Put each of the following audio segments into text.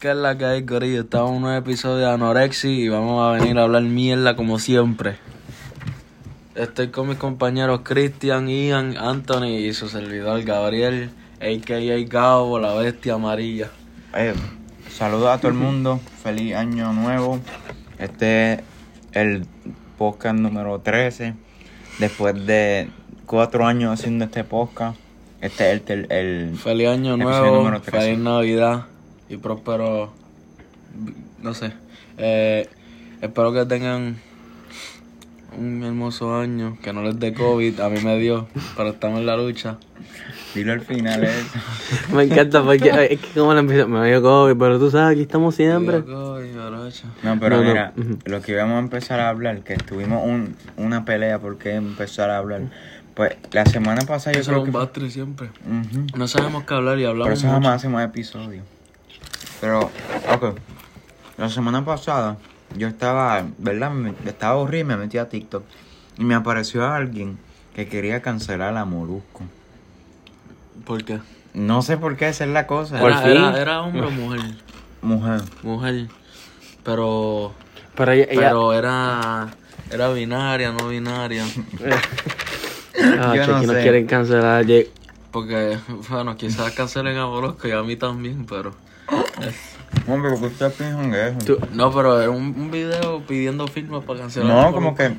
¿Qué es la que hay, Corillo? Estamos en un nuevo episodio de Anorexi y vamos a venir a hablar mierda como siempre. Estoy con mis compañeros Cristian, Ian, Anthony y su servidor Gabriel, a.k.a. Gabo, la bestia amarilla. Eh, saludos a todo el mundo, feliz año nuevo. Este es el podcast número 13. Después de cuatro años haciendo este podcast, este es el, el, el Feliz año nuevo, número 13. feliz Navidad y próspero, no sé, eh, espero que tengan un hermoso año, que no les dé COVID, a mí me dio, pero estamos en la lucha. Dilo al final, es. Me encanta porque eh, es que como la empiezo, me dio COVID, pero tú sabes, aquí estamos siempre. COVID, garocho. No, pero No, no, mira, lo que íbamos a empezar a hablar, que tuvimos un, una pelea porque empezar a hablar. Pues la semana pasada yo Eso es creo un que. siempre. No sabemos qué hablar y Por hablamos eso mucho. jamás hacemos episodios. Pero, ok. La semana pasada, yo estaba, ¿verdad? Me- estaba aburrido y me metí a TikTok. Y me apareció alguien que quería cancelar a Molusco. ¿Por qué? No sé por qué, esa es la cosa. Era, fin. era, era hombre o mujer. Mujer. Mujer. Pero, Pero ella, ella- pero era, era binaria, no binaria. ah, yo che, no que quieren cancelar. ye- Porque, bueno, quizás cancelen a Molusco y a mí también, pero... No, pero ¿qué ustedes piensan eso? Tú- No, pero era un, un video pidiendo firmas para cancelar. No, como que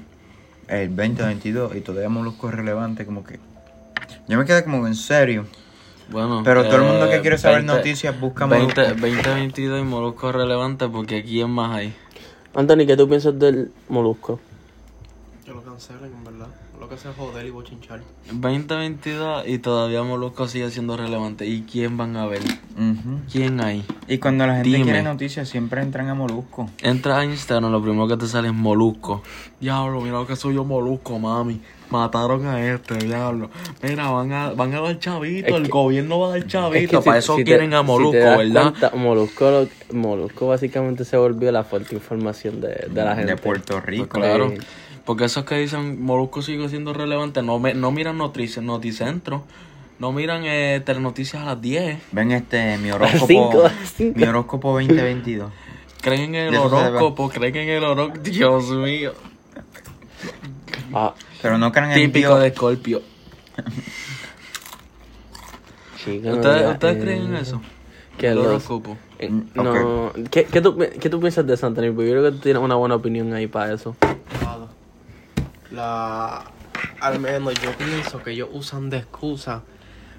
el 2022 y todavía Molusco es relevante, como que... Yo me quedé como en serio. Bueno, Pero todo el mundo eh, que quiere saber 20 noticias busca 20, Molusco. 2022 y Molusco es relevante porque ¿quién más hay? Anthony, ¿qué tú piensas del molusco? Cancelen, en verdad. Lo que hace es joder y bochinchar. 2022 y todavía Molusco sigue siendo relevante. ¿Y quién van a ver? ¿Quién hay? Y cuando la gente Dime. quiere noticias siempre entran a Molusco. Entra a Instagram, lo primero que te sale es Molusco. Diablo, mira lo que soy yo Molusco, mami. Mataron a este, diablo. Mira, van a, van a dar chavito, Es el que- gobierno va a dar Es chavito. que Para si- eso si te- quieren a si te Molusco, das ¿verdad? cuenta, Molusco, lo- Molusco básicamente se volvió la fuerte información de, de la gente. De Puerto Pues Rico. claro. Sí. Porque esos que dicen Molusco sigue siendo relevante, no, me, no miran noticias, Noticentro. No miran eh, Telenoticias a las 10. Ven este, mi Cinco, horóscopo. cinco. mi horóscopo 2022. Creen en el horóscopo, creen en el horóscopo. Dios mío. Ah, Pero no crean en Típico Dios. de Scorpio. chica, ¿Ustedes, ya, ¿ustedes eh, creen en eso? Que el horóscopo. eh, no, ¿Qué, qué, tú, ¿Qué tú piensas de eso, Anthony? Porque yo creo que tú tienes una buena opinión ahí para eso. La. Al menos yo pienso que ellos usan de excusa.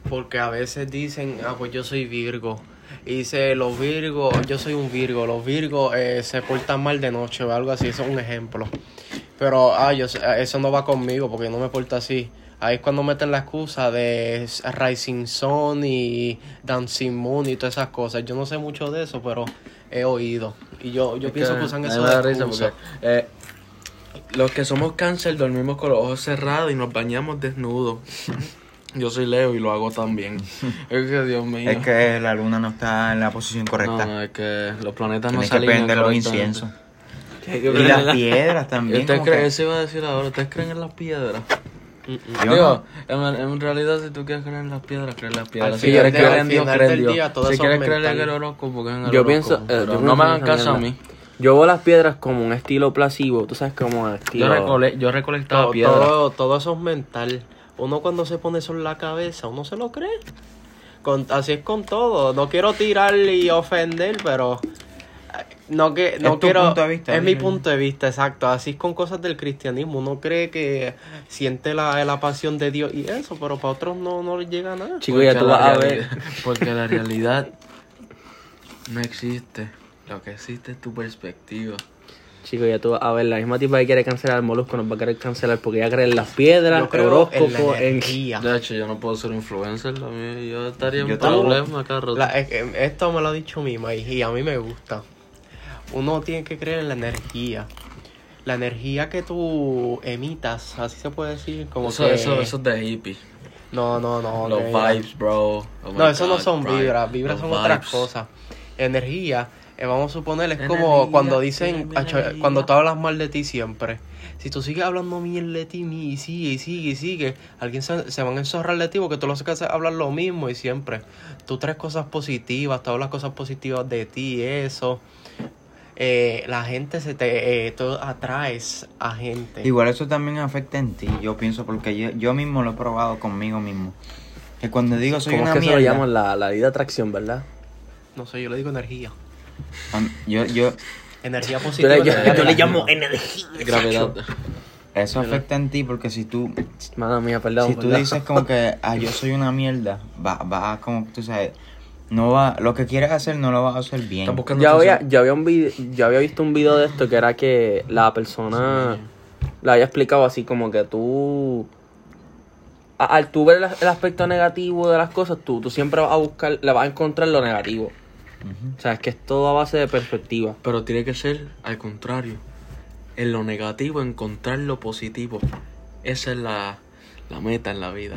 Porque a veces dicen, ah, pues yo soy Virgo. Y dice, los Virgos, yo soy un Virgo. Los Virgos eh, se portan mal de noche o algo así. Eso es un ejemplo. Pero, ah, yo, sé- eso no va conmigo porque yo no me porto así. Ahí es cuando meten la excusa de Rising Sun y Dancing Moon y todas esas cosas. Yo no sé mucho de eso, pero he oído. Y yo, yo Es pienso que, usan eso de risa excusa. porque, eh, los que somos cáncer dormimos con los ojos cerrados y nos bañamos desnudos. Yo soy Leo y lo hago también. es que Dios mío. Es que la luna no está en la posición correcta. no, es que los planetas no Tienes que prender los inciensos. Y las piedras también. ¿Ustedes creen, que- eso iba a decir ahora, ¿ustedes creen en las piedras? Yo Digo, no. en, en realidad si tú quieres creer en las piedras, creer en las piedras. Al si quieres creer en Dios, final cree en Dios. día, si quieres es creer en el horóscopo, cree en el Yo horóscopo. pienso, eh, Pero yo no me hagan caso a mí. Yo veo las piedras como un estilo placebo, tú sabes, como estilo... Yo, recole yo recolectaba Todo, piedras. todo, todo eso es mental. Uno cuando se pone eso en la cabeza, uno se lo cree. Con, así es con todo. No quiero tirar y ofender, pero eh, no que no Es tu quiero. punto de vista, es mi punto de vista, exacto. Así es con cosas del cristianismo. Uno cree que siente la, la pasión de Dios y eso, pero para otros no, no les llega nada. Chico, ya tú vas a ver... Porque la realidad no existe. Lo que existe es tu perspectiva. Chico, ya tú a ver, la misma tipa que quiere cancelar el molusco nos va a querer cancelar porque ella cree en las piedras, Yo creo en horóscopo, la en... energía. De hecho, yo no puedo ser influencer. la mía- Yo estaría en Yo tampoco. problemas, carro. La- es que esto me lo ha dicho mi mamá y a mí me gusta. Uno tiene que creer en la energía. La energía que tú emitas, así se puede decir, como Eso, que... eso, eso es de hippie. No, no, no. Los vibes, bro. Oh No, eso no son vibras, vibras son otras cosas. Energía eh, vamos a suponer, es como cuando dicen, cuando tú hablas mal de ti siempre. Si tú sigues hablando mierda de ti y sigue y sigue y sigue, alguien se, se van a enzorrar de ti porque tú lo que haces es hablar lo mismo y siempre. Tú traes cosas positivas, tú hablas cosas positivas de ti, eso. Eh, la gente se te... Eh, tú atraes a gente. Igual eso también afecta en ti, yo pienso, porque yo, yo mismo lo he probado conmigo mismo. Que cuando digo soy Como es que eso lo llaman la, la ley de atracción, ¿verdad? No sé, yo le digo energía. Yo, yo, Energía Yo positiva. le, yo, yo le llamo energía. Gravedad. eso afecta en ti porque si tú, Madre mía, perdón. si tú perdón. dices como que, ah, yo soy una mierda, va, va como, tú sabes, no va, lo que quieres hacer no lo vas a hacer bien. Yo había, yo, había un video, yo había visto un video de esto que era que la persona le había explicado así como que tú al tú ver el, el aspecto negativo de las cosas, tú, tú siempre vas a buscar, le vas a encontrar lo negativo. O sea, es que es todo a base de perspectiva. Pero tiene que ser al contrario. En lo negativo encontrar lo positivo. Esa es la, la meta en la vida.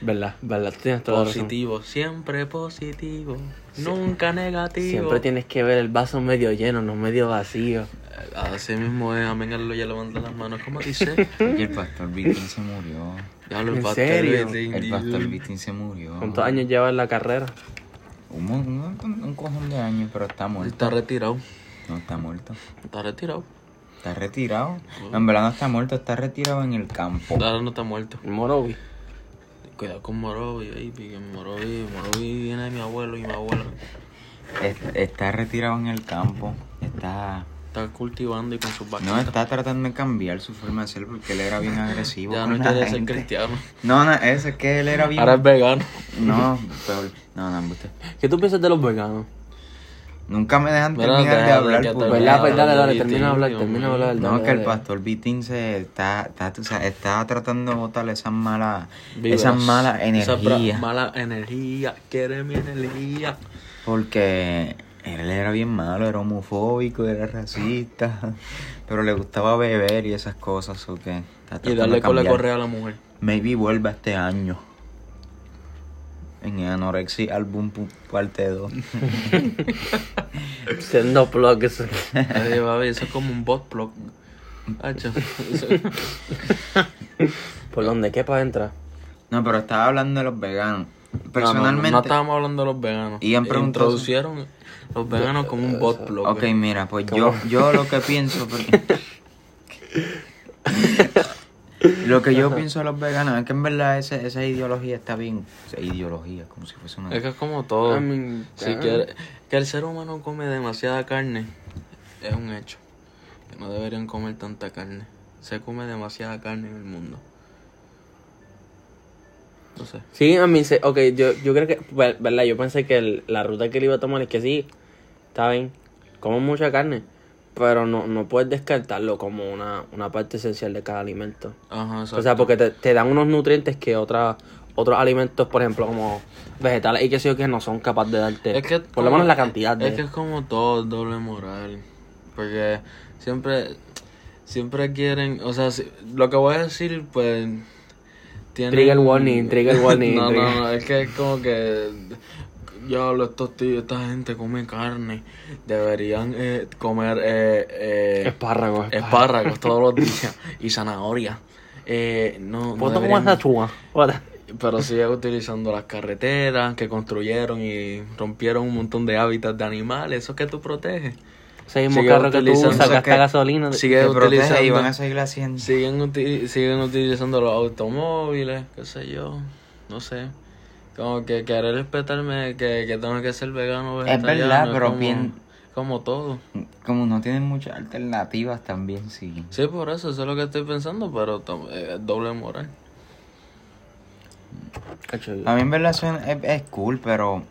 ¿Verdad? ¿Verdad? Tú tienes toda razón. Positivo, siempre positivo. Nunca negativo. Siempre tienes que ver el vaso medio lleno, no medio vacío. Así mismo es, amén, aleluya, levanta las manos. ¿Cómo dice? Y el pastor Vitín se murió. Ya lo ¿En pastor serio? Vitín, El pastor. Vitín se murió. ¿Cuántos años lleva en la carrera? Un, un, un cojón de años, pero está muerto. Está retirado. No está muerto. Está retirado. Está retirado. No, en verdad no está muerto, está retirado en el campo. Ahora no está muerto. El Morovi. Cuidado con Morovi, baby. Que Morovi, Morovi viene de mi abuelo y mi abuela. Es- Está retirado en el campo. Está. Está cultivando y con sus No, vaquitas. está tratando de cambiar su forma de ser porque él era bien agresivo. Ya con no quiere ser cristiano. No, no, eso es que él era bien. Ahora es vegano. No, peor. No, no, embuste. ¿Qué tú piensas de los veganos? Nunca me dejan terminar de deja de hablar. porque- te- ¿Verdad? Pues, Pues dale, dale, termina de hablar, termina de hablar. No, dale, que el pastor Vitín se está, está, tú sabes, está tratando de botar esas malas, Vibras. esas malas energías. mala energía. Quiere mi energía. Porque él era bien malo, era homofóbico, era racista, pero le gustaba beber y esas cosas, o que está Y darle con la correa a la mujer. Maybe vuelva este año. En el Anorexia Album parte 2. Siendo plugs. Ay, baby, eso es como un bot plug. Eso- ¿Por dónde? ¿Qué para entrar? No, pero estaba hablando de los veganos. No, no, Personalmente. No, estábamos hablando de los veganos. Y han preguntado- Introducieron los veganos como un bot plug. Ok, mira, pues yo, yo lo que pienso. porque- lo que yo pienso de los veganos es que en verdad esa, esa ideología está bien. Esa ideología, como si fuese una. Es que es como todo. I mean, si quiere- que el ser humano come demasiada carne es un hecho. Que no deberían comer tanta carne. Se come demasiada carne en el mundo. No sé. Sí, a mí, se, ok, yo, yo creo que, ver- verdad, yo pensé que el- la ruta que él iba a tomar es que sí, está bien, como mucha carne, pero no, no puedes descartarlo como una, una parte esencial de cada alimento. Ajá, exacto. O sea, porque te, te dan unos nutrientes que otra, otros alimentos, por ejemplo, como vegetales y que sé yo, que no son capaces de darte, Es que por lo menos la cantidad de... Es que es como todo doble moral. Porque siempre, siempre quieren, o sea, si- lo que voy a decir, pues... Tiene, Trigger warning, trigger warning, no, trigger- no, no, es que es como que... Ya hablo, estos tíos, esta gente come carne. Deberían eh, comer eh, eh, Espárragos, espárragos todos los días y zanahoria. Eh, no, no ¿Puedo tomar deberían- pero sigue utilizando las carreteras que construyeron y rompieron un montón de hábitats de animales. Eso que tú proteges. Ese mismo Sigue carro que tú utilizando- usas, gasta gasolina. Sigue protege y utilizando. van a seguir haciendo. Siguen, uti- siguen utilizando los automóviles, qué sé yo. No sé. Como que querer respetarme que, que tengo que ser vegano Es vegetariano, verdad, pero como, bien- Como todo. Como no tienen muchas alternativas también, sí. Sí, por eso, eso es lo que estoy pensando, pero eh, es doble moral. A mí en verdad es, es cool, pero...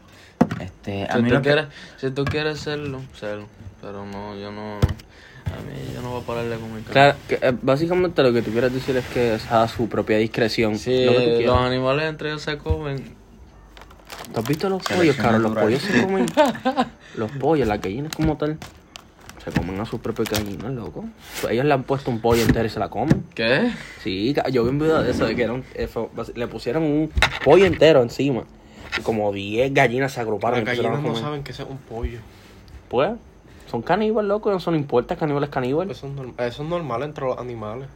Este, a Si mí tú, quieres, si tú quieres serlo, serlo. Pero no, yo no... A mí yo no voy a parar de comer carne. Claro, que, eh, básicamente lo que tú quieres decir es que es a su propia discreción. Si lo que tú los animales entre ellos se comen, ¿Tú has visto los pollos, Carlos? Los pollos se comen. los pollos, las gallinas como tal. Se comen a sus propias gallinas, loco. Ellos le han puesto un pollo entero y se la comen. ¿qué? Sí, yo vi un video de eso, de que era un- eh, fue- le pusieron un pollo entero encima. Como 10 gallinas se agruparon. Las gallinas no saben que ese es un pollo. pues, son caníbales, loco, eso no importa, caníbal es caníbal. Eso es, norm- eso es normal entre los animales.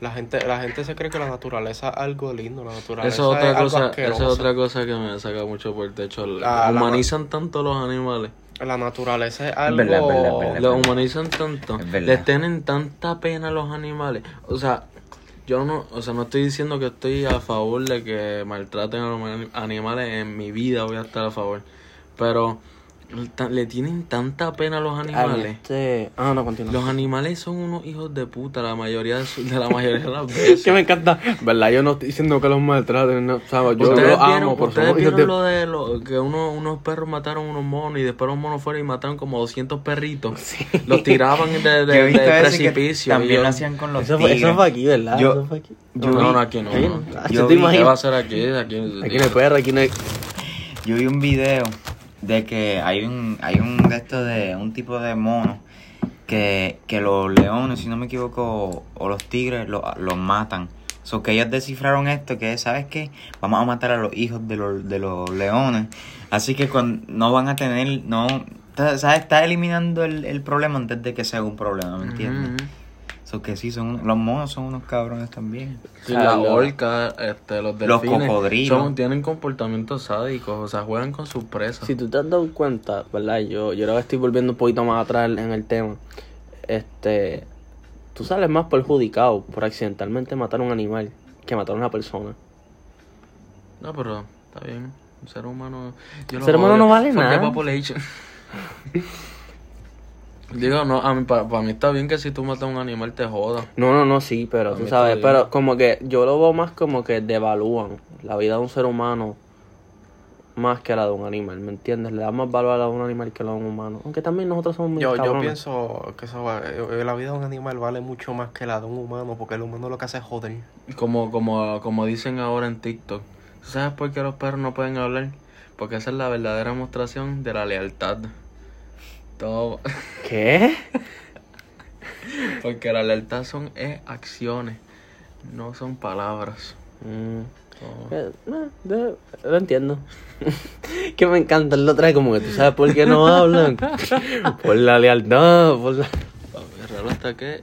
La gente, la gente se cree que la naturaleza es algo lindo, la naturaleza Eso es otra algo cosa, esa es otra cosa que me saca mucho por el techo. La- la- humanizan tanto los animales. La naturaleza es algo... verdad, es verdad, es verdad. Los humanizan tanto. Es. Les tienen tanta pena a los animales. O sea, yo no, o sea, no estoy diciendo que estoy a favor de que maltraten a los ani- animales. En mi vida voy a estar a favor. Pero le tienen tanta pena a los animales. este... Ah, no, continúa. Los animales son unos hijos de puta la mayoría de, su- de la mayoría de las veces. que me encanta, ¿verdad? Yo no estoy diciendo que los maltraten, no, ¿sabes? Yo ustedes los amo, por ustedes favor. vieron de- lo de lo, que uno, unos perros mataron unos monos y después los monos fueron y mataron como 200 perritos. Los tiraban de, de, que precipicio. también yo- lo hacían con los Eso fue, eso tigres. fue aquí, ¿verdad? Yo- Eso fue aquí. yo no, vi- no, aquí no. No. no. Ah, Yo ¿te vi- ¿Qué va a hacer aquí? Aquí, Aquí no hay perro, aquí no hay... Yo vi un video de que hay un hay un de estos de un tipo de mono que, que los leones, si no me equivoco, o los tigres lo- los matan. So que ellos descifraron esto que sabes qué, vamos a matar a los hijos de los de los leones. Así que cuando no van a tener no ¿sabes? está eliminando el, el problema antes de que sea un problema, ¿me entiendes? So que sí son los monos son unos cabrones también. Sí, O sea, las lo- orcas, este, los Los delfines, cocodrilos. son- tienen comportamientos sádicos, o sea, juegan con sus presas. Si tú te has dado cuenta, ¿verdad? Yo, yo ahora estoy volviendo un poquito más atrás en el tema. Este, tú sales más perjudicado por accidentalmente matar a un animal que matar a una persona. No, pero está bien. Un ser humano. yo El ser humano odio. no vale nada. population. Digo, no, a mí, para, mí está bien que si tú matas a un animal te joda. No, no, no, sí, pero A tú mí sabes, está bien. pero como que yo lo veo más como que devalúan la vida de un ser humano más que la de un animal, ¿me entiendes? Le da más valor a la de un animal que a la de un humano. Aunque también nosotros somos muy Yo, yo pienso que eso va- eh, la vida de un animal vale mucho más que la de un humano, porque el humano lo que hace es joder. Como, como, como dicen ahora en TikTok. ¿Tú ¿Sabes por qué los perros no pueden hablar? Porque esa es la verdadera demostración de la lealtad. Todo. ¿Qué? Porque la lealtad son eh, acciones, no son palabras. Mm. Eh, no, entiendo. que me encanta, él lo trae como que tú sabes por qué no hablan. por la lealtad, por la... Papi, real hasta que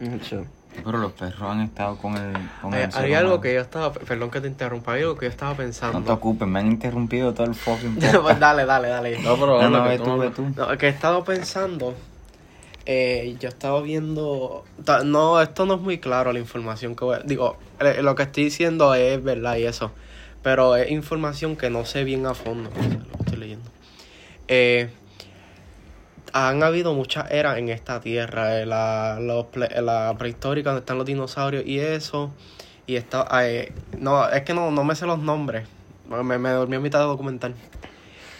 Mucho. Pero los perros han estado con el con Hay, el hay algo que yo estaba, perdón que te interrumpa, hay algo que yo estaba pensando. No te ocupes, me han interrumpido todo el fucking Pues dale, dale, dale. No, pero No, no, que tú, tú. No, que he estado pensando, eh, yo estaba viendo, no, esto no es muy claro la información que voy a- digo, eh, lo que estoy diciendo es verdad y eso, pero es información que no sé bien a fondo, o sea, lo que estoy leyendo. Eh, han habido muchas eras en esta tierra, eh, la, los ple- la prehistórica donde están los dinosaurios y eso, y está, eh, no, es que no, no me sé los nombres, me, me dormí a mitad de documental.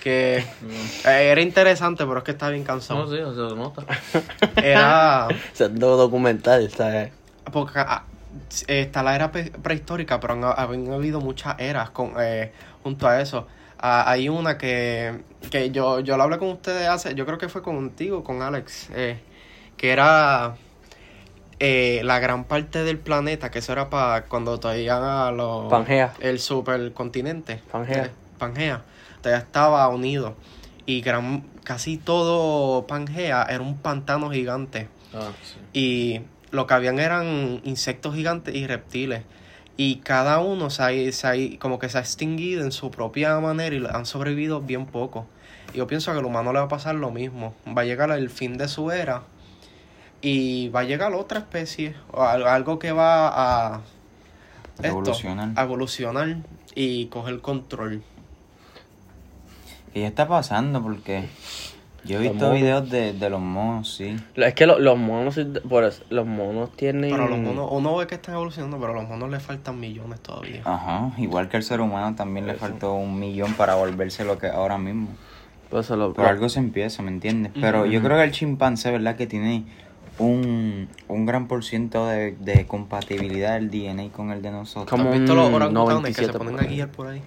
Que eh, era interesante, pero es que estaba bien cansado. No, sí, se nota. Era. Siendo documental, ¿sabes? Porque ah, está la era pre- prehistórica, pero han, han habido muchas eras con, eh, junto a eso. Ah, hay una que, que yo, yo lo hablé con ustedes hace, yo creo que fue contigo, con Alex, eh, que era eh, la gran parte del planeta, que eso era para cuando todavía a los... Pangea. El supercontinente. Pangea. eh, Pangea. Todavía estaba unido. Y gran, casi todo Pangea era un pantano gigante. Ah, sí. Y lo que habían eran insectos gigantes y reptiles. Y cada uno se ha, se ha- como que se ha extinguido en su propia manera y han sobrevivido bien poco. Y yo pienso que al humano le va a pasar lo mismo. Va a llegar el fin de su era y va a llegar otra especie o al- algo que va a esto, Evolucionar. a evolucionar y coger control. Y ya está pasando porque yo he visto videos de, de los monos, sí. Es que lo- los monos, por eso, los monos tienen... Pero los monos, uno ve que están evolucionando, pero a los monos le faltan millones todavía. Ajá, igual que el ser humano también le faltó un millón para volverse lo que es ahora mismo. Por eso lo- Por algo se empieza, ¿me entiendes? Pero yo creo que el chimpancé, ¿verdad? Que tiene un, un gran por ciento de, de compatibilidad del DNA con el de nosotros. ¿Tú Como has visto los orangutanes que se 97 ponen a guiar por ahí?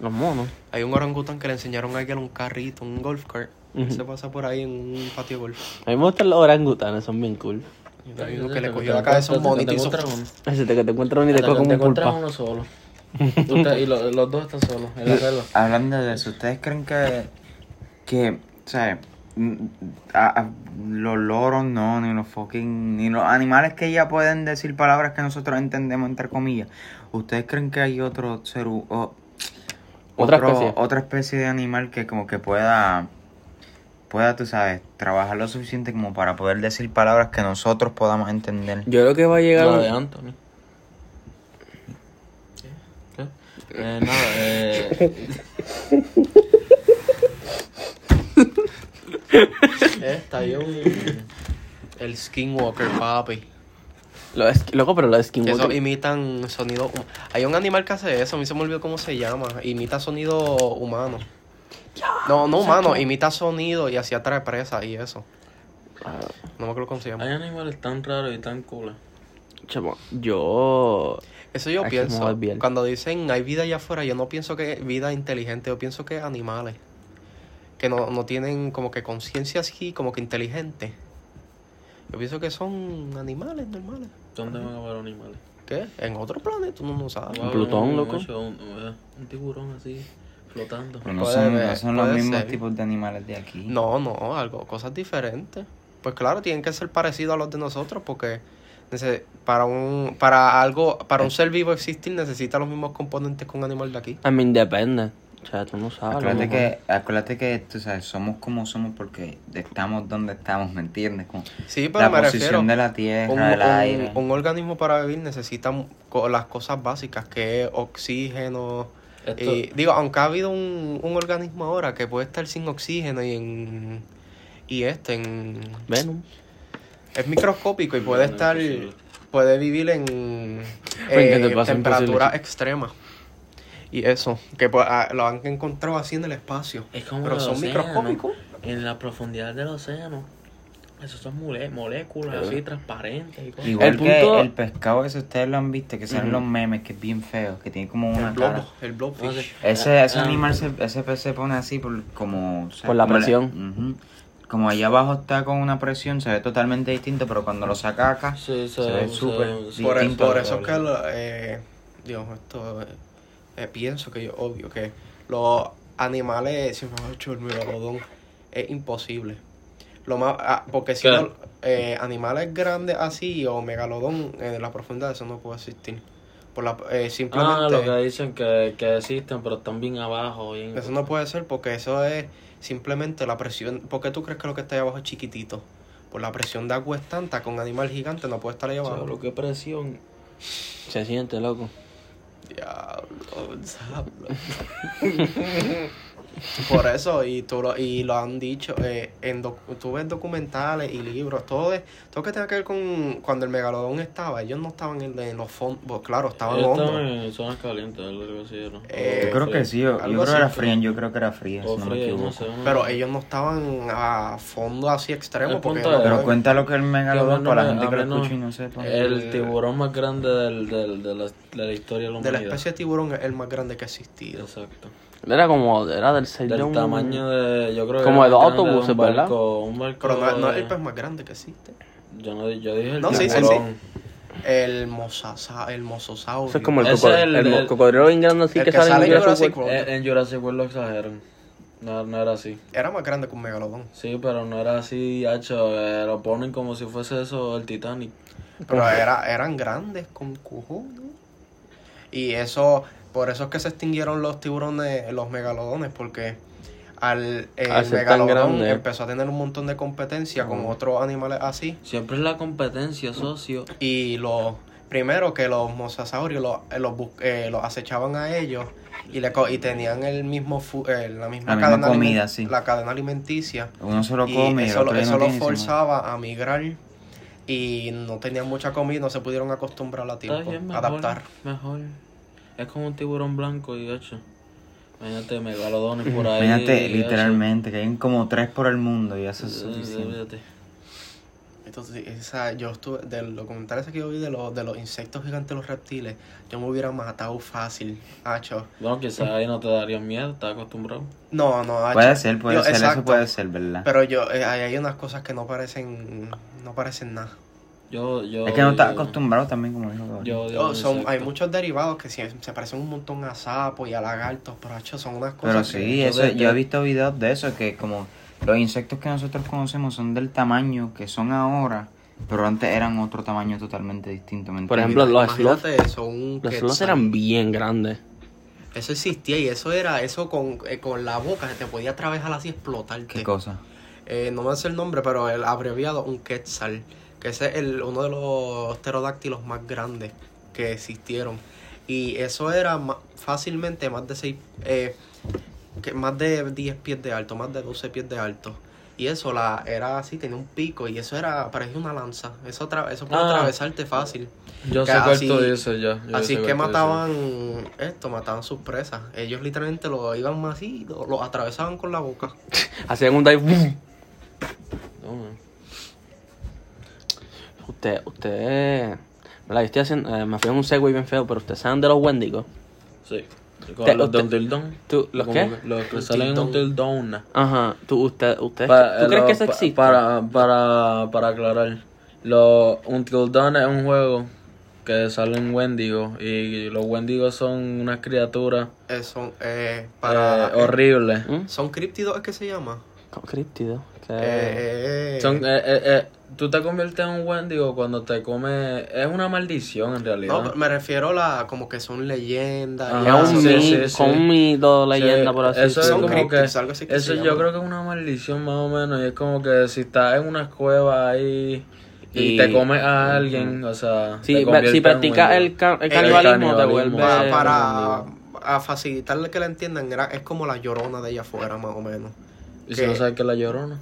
Los monos. Hay un orangután que le enseñaron a guiar un carrito, un golf cart. Se pasa por ahí en un patio de golf. A mí me gustan los orangutanes, son bien cool. Y hay uno que Te- le cogió la cabeza a un encuentras- monito y te encuentras uno. Ese te que te encuentras uno y te coge te un encuentras uno solo. Y lo- los dos están solos en la selva. Hablando de eso, ¿ustedes creen que, que o sea, a- a- los loros no, ni los fucking, ni los animales que ya pueden decir palabras que nosotros entendemos entre comillas. ¿Ustedes creen que hay otro ser o- Otra otro- especie. otra especie de animal que como que pueda, pueda, tú sabes, trabajar lo suficiente como para poder decir palabras que nosotros podamos entender? Yo creo que va a llegar. La de Anthony. ¿Qué? Eh, nada, eh, Está ahí un... El Skinwalker, papi. Lo es, loco, pero lo de Que Eso Skinwalker. imitan sonido... Hay un animal que hace eso, a mí se me olvidó cómo se llama. Imita sonido humano. No, no humano, imita sonido y así atrae presa y eso. No me acuerdo cómo se llama. hay animales tan raros y tan cool. Chamo, yo. Eso yo Ay, pienso. Cuando dicen hay vida allá afuera, yo no pienso que es vida inteligente, yo pienso que es animales. Que no, no tienen como que conciencia así, como que inteligente. Yo pienso que son animales normales. ¿Dónde van a ver animales? ¿Qué? En otro planeta, uno no sabe. Wow, Plutón, un- loco. Un, un- un tiburón así, flotando. Pero no Puede son, ver, no son los mismos ser. tipos de animales de aquí. No, no, algo, cosas diferentes. Pues claro, tienen que ser parecidos a los de nosotros porque para un para algo para un ser vivo existir necesita los mismos componentes que un animal de aquí. A mí depende. O sea, tú no sabes. Acuérdate que, acuérdate que tú sabes, somos como somos porque estamos donde estamos, ¿me entiendes? Como Sí, pero la me posición refiero de la tierra, un, del un- aire. un organismo para vivir necesita las cosas básicas que es oxígeno. Esto- y, digo, aunque ha habido un, un organismo ahora que puede estar sin oxígeno y en y este en Venom. es microscópico y puede es estar puede vivir en que eh, te pasa temperaturas imposible. extremas y eso que pues, ah, lo han encontrado así en el espacio Es como pero son océano. microscópicos En la profundidad del océano. Esos son mole- moléculas así transparentes y cosas. Igual el que punto- el pescado ese, ustedes lo han visto, que salen los memes, que es bien feo, que tiene como una el cara. blob el blobfish Ese, ese Ah, animal, se, ese pez se pone así por como... o sea, Por la como presión. Como allá abajo está con una presión, se ve totalmente distinto, pero cuando lo saca acá, Sí, se ve súper por, distinto. por eso es que lo- eh, Dios esto eh, eh, pienso que yo obvio que los animales si me ha hecho el megalodón es imposible lo más ah, porque si no eh, animales grandes así o megalodón en la profundidad eso no puede existir por la eh, Ah, simplemente lo que dicen que, que existen, pero están bien abajo. Bien... eso no puede ser porque eso es simplemente la presión ¿por qué tú crees que lo que está ahí abajo es chiquitito? por la presión de agua es tanta que un animal gigante no puede estar ahí abajo Lo que presión. Se siente, loco. Diablo, diablo. Por eso, y tú lo, y lo han dicho, eh, en doc- tú ves documentales y libros, todo, es, todo que tenga que ver con cuando el megalodón estaba, ellos no estaban en, en los fondos, claro, estaban Ellos hondos. estaban en zonas calientes, es lo que hicieron. Eh, Yo creo que sí, yo, yo algo creo que era así, fría, yo creo que era fría, si no me frío, equivoco. no sé, Pero ellos no estaban a fondo así extremo porque no es- Pero cuenta lo que es el megalodón no para la gente que lo no- escucha y no sepa. El tiburón más grande del, del, de, la, de la historia de la de la humanidad. especie de tiburón es el más grande que ha existido. Exacto. Era como, era del 6 Del tamaño de, yo creo que Como de dos autobuses, un ¿verdad? barco, Un barco Pero no, no es el de- pez más grande que existe. Yo, no, yo dije el No, sí, sí, tiburón. El, mosasa, el mososaurio. Eso es como el, Ese cocodrilo, es el- el, cocodrilo bien grande así el que, que sale sale en Jurassic Jurassic World. World. En, en Jurassic World lo exageran. No, no era así. Era más grande que un megalodón. Sí, pero no era así, hacho. eh, lo ponen como si fuese eso el Titanic. Pero era, eran grandes con cojones. Y eso, por eso es que se extinguieron los tiburones, los megalodones, porque al el megalodón empezó a tener un montón de competencia con otros animales así. Siempre es la competencia, socio. Y los primero que los mosasaurios los, eh, los, bus- eh, los acechaban a ellos y le co- y tenían el mismo fu- eh, la misma La cadena comida, sí. la cadena alimenticia Uno se lo come y eso, lo- eso no los forzaba a migrar y no tenían mucha comida y no se pudieron acostumbrar a tiempo, bien, mejor. adaptar. Mejor. Es como un tiburón blanco y hecho. Imagínate megalodones por ahí. Imagínate, literalmente, que hay como tres por el mundo y eso es suficiente. Entonces, esa, yo estuve, del documental ese que yo vi de los, de los insectos gigantes, los reptiles, yo me hubiera matado fácil, hacho. Bueno, quizás ahí no te daría miedo, estás acostumbrado. No, no, hacho. Puede ser, puede Yo- ser, eso puede ser, ¿verdad? Pero yo, eh, hay, hay unas cosas que no parecen, no parecen nada. Yo, yo. es que no estás odio- acostumbrado también, como dijo. Yo Oh, son, hay muchos derivados que se, se parecen un montón a sapos y a lagartos, pero hacho, son unas cosas Pero que- sí, yo eso, de- yo he de- visto videos de eso que como los insectos que nosotros conocemos son del tamaño que son ahora, pero antes eran otro tamaño totalmente distinto. ¿me Por ejemplo, los un Los sloths eran bien grandes. Eso existía y eso era, eso con, eh, con la boca se te podía atravesar así y explotarte. ¿Qué cosa? Eh, no me sé el nombre, pero el abreviado, un quetzal. Que ese es el, uno de los pterodáctilos más grandes que existieron. Y eso era fácilmente más de 6, que más de 10 pies de alto, más de 12 pies de alto. Y eso la era así, tenía un pico y eso era, parecía una lanza. Eso, tra- eso puede Ah. atravesarte fácil. Yo Que sé cuál así- tú dices ya. yo Así que cuál mataban esto, mataban sus presas. Ellos literalmente lo iban así, lo, lo atravesaban con la boca. Hacían un dive. No, man. Usted, usted. ¿Verdad? Yo estoy haciendo. eh, me fui en un segue bien feo, pero ustedes saben de los Wendigos. Sí. Con los de usted- Until Dawn. ¿Tú- los qué? que Los que salen en. Until Dawn. Ajá. ¿Tú, usted, usted, Pa- ¿tú crees lo- que eso pa- existe? Para, para, para aclarar. Lo, Until Dawn es un juego que salen Wendigos. Y los Wendigos son unas criaturas Eh, son, eh, para, eh, horribles. ¿Mm? ¿Son críptidos es que se llama? Como críptido. Que... Eh, eh, Son, eh, eh, eh, tú te conviertes en un Wendigo cuando te comes. Es una maldición en realidad. no, me refiero a la, como que son leyendas. y Ajá, es un, sí, mito, sí, sí. con un mito, leyenda, Sí, por así eso es como que, algo así que eso yo creo que es una maldición más o menos y es como que si estás en unas cuevas ahí y, Y- te comes a alguien, o sea, Sí, te si en practicas el, ca- el El canibalismo, te canibalismo. vuelve. Pa- Eh, para a facilitarle que la entiendan, era, es como la llorona de allá afuera, más o menos. Y si no sabes que es la llorona.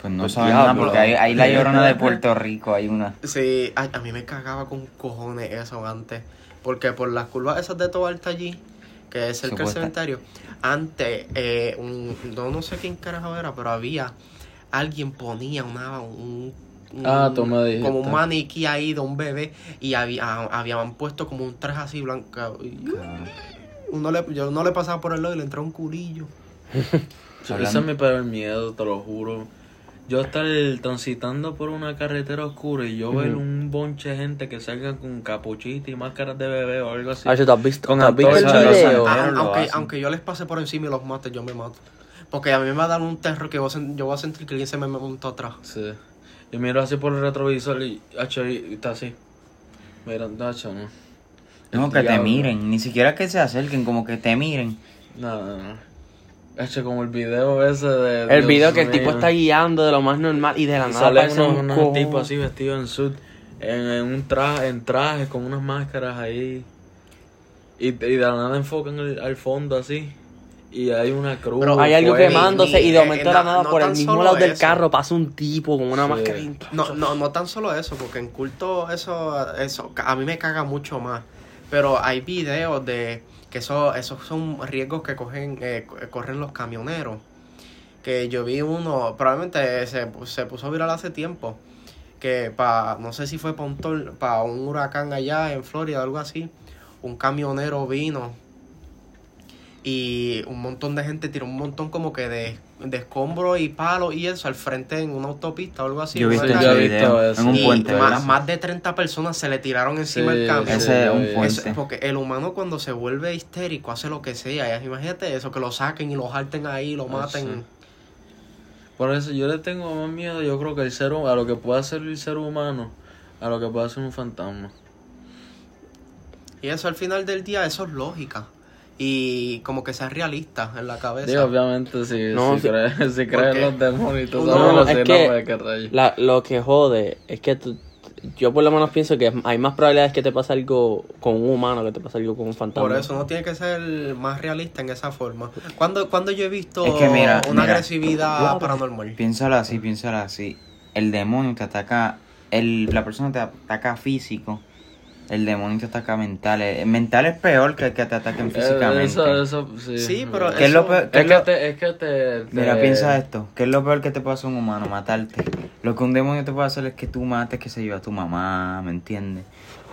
Pues no Pues saben nada porque hay, hay la llorona de Puerto Rico, hay una. Sí, a, a mí me cagaba con cojones eso antes. Porque por las curvas esas de todo alta allí, que es cerca del cementerio, antes, eh, un, no, no sé quién carajo era, pero había alguien ponía una, un, un- Ah, me dijiste. como un maniquí ahí de un bebé y había, habían puesto como un traje así blanco. uno le, yo no le pasaba por el lado y le entraba un culillo. Ese es mi peor miedo, te lo juro. Yo estar transitando por una carretera oscura y yo ver un bonche de gente que salga con capuchita y máscaras de bebé o algo así. Ah, ¿tú has visto, Con ¿tú has visto el video? Ah, aunque, aunque yo les pase por encima y los mate, yo me mato. Porque a mí me va a dar un terror que yo voy a sentir que alguien se me montó atrás. Sí. Yo miro así por el retrovisor y, hacho, y está así. Mira, hacho, no. No, que te miren, ni siquiera que se acerquen, como que te miren. No, no, no. Hecho como el video ese de. El Dios video que el tipo está guiando de lo más normal y de la Y nada aparece unos, un unos cojón. tipos así vestidos en suit, en, en un traje, en trajes con unas máscaras ahí. Y, y de la nada enfocan el- al fondo así. Y hay una cruz. Pero Hay algo quemándose Ni- y de eh, momento de la no- nada no por el mismo lado del eso. carro pasa un tipo con una Sí. máscara No, no, no tan solo eso, porque en culto eso, eso a mí me caga mucho más. Pero hay videos de que eso, esos son riesgos que cogen, eh, co- corren los camioneros. Que yo vi uno, probablemente se, se puso viral hace tiempo. Que para, no sé si fue para un, tor- un huracán allá en Florida o algo así. Un camionero vino y un montón de gente tiró un montón como que de, de escombros y palos y eso al frente en una autopista o algo así. Yo he visto ese video eso. en un y puente, más, de 30 personas se le tiraron encima Sí, del camión. Ese es un puente. Eso- porque el humano cuando se vuelve histérico hace lo que sea. ya, Imagínate eso, que lo saquen y lo jalten ahí, lo Ah, maten. sí. Por eso yo le tengo más miedo, yo creo que el ser a lo que puede hacer el ser humano, a lo que puede hacer un fantasma. Y eso al final del día, eso es lógica. Y como que sea realista en la cabeza. Digo, obviamente, si, No, si, sí. crees, si crees los demonios y todo No, no, es que- pues. La, lo que jode es que tú- yo por lo menos pienso que hay más probabilidades que te pase algo con un humano que te pase algo con un fantasma. Por eso no tiene que ser más realista en esa forma. Cuando, cuando yo he visto Es que mira, una mira. agresividad paranormal. Piénsalo así, piénsalo así. El demonio te ataca, el, la persona te ataca físico, el demonio te ataca mental. El mental es peor que que te ataquen Eh, físicamente. Eso, eso, sí. Sí, pero ¿Qué es lo eso- peor? ¿Qué Es es que te, es que te, Mira, piensa esto. ¿Qué es lo peor que te pasa a un humano? Matarte. Lo que un demonio te puede hacer es que tú mates, que se yo, a tu mamá, ¿me entiendes?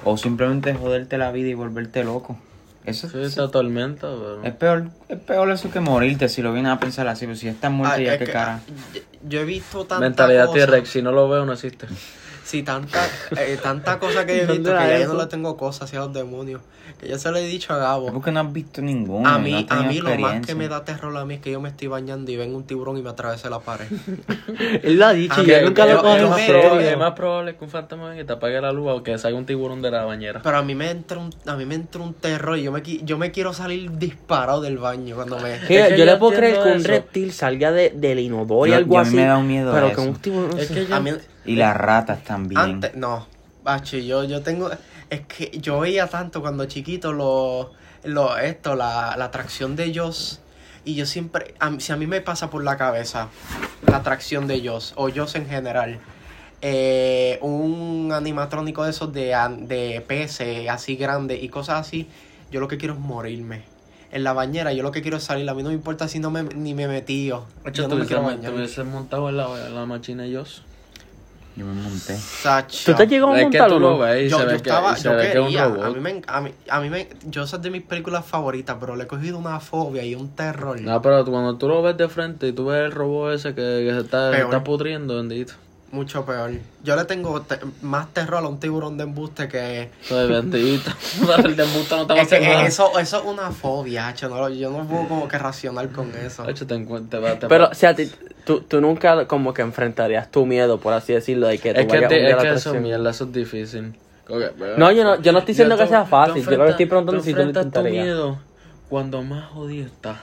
O simplemente joderte la vida y volverte loco. Eso Sí, es, te atormenta, pero... es peor, es peor eso que morirte si lo vienes a pensar así. Pero si ya estás muerto, ya es qué que, cara. yo- Yo he visto tanta Mentalidad. T-Rex, si no lo veo, no existe. Si tanta, eh, tanta cosa que he ¿Dónde visto que ya yo no le tengo cosas hacia los demonios. Que yo se lo he dicho a Gabo. porque no has visto ninguno. A no mí, has a mí lo más que me da terror a mí es que yo me estoy bañando y venga un tiburón y me atraviese la pared. Él lo ha dicho y que- yo nunca que lo cojo en serio. Es más probable que un fantasma y te apague la luz o que salga un tiburón de la bañera. Pero a mí me entra un, a mí me entra un terror y yo me, yo me quiero salir disparado del baño cuando me... Que Es que yo yo le puedo creer que un reptil salga de, del inodoro y algo yo a mí así. me da un miedo pero que un tiburón. no Es que yo- A mí, Y las ratas también. Antes, no, bache, yo, yo tengo, es que yo veía tanto cuando chiquito lo, lo esto, la, la atracción de Joss, y yo siempre, a si a mí me pasa por la cabeza la atracción de Joss, o Joss en general, eh, un animatrónico de esos de, de peces así grande y cosas así, yo lo que quiero es morirme. En la bañera, yo lo que quiero es salir. A mí no me importa si no me, ni me metí yo. Hecho, Yo tú no me quiero hubieses- bañar. te hubieses montado en la, en ellos. Yo me monté. Sacho. ¿Tú te llegado a Es que tú lo ves y yo, se yo ve que, estaba, y se yo ve que un quería, robot. a mí me, a mí, a mí me, yo esa es de mis películas favoritas, pero le he cogido una fobia y un terror. No, pero tú- cuando tú lo ves de frente y tú ves el robot ese que, que se está, está pudriendo, bendito. Mucho peor. Yo le tengo te- más terror a un tiburón de embuste que... Soy bendito. el de embuste no te va a hacer nada. eso, eso es una fobia, hacho, no, lo- yo no puedo como que racionar con eso. Te te te Pero, o sea, tú, tú nunca como que enfrentarías tu miedo, por así decirlo, de que tú es que, vayas te- es que eso, mierda, eso es difícil. Pero- No, yo no, yo no estoy diciendo que sea fácil, yo lo que estoy preguntando si tú lo enfrentas tu intentarías. miedo cuando más jodido estás.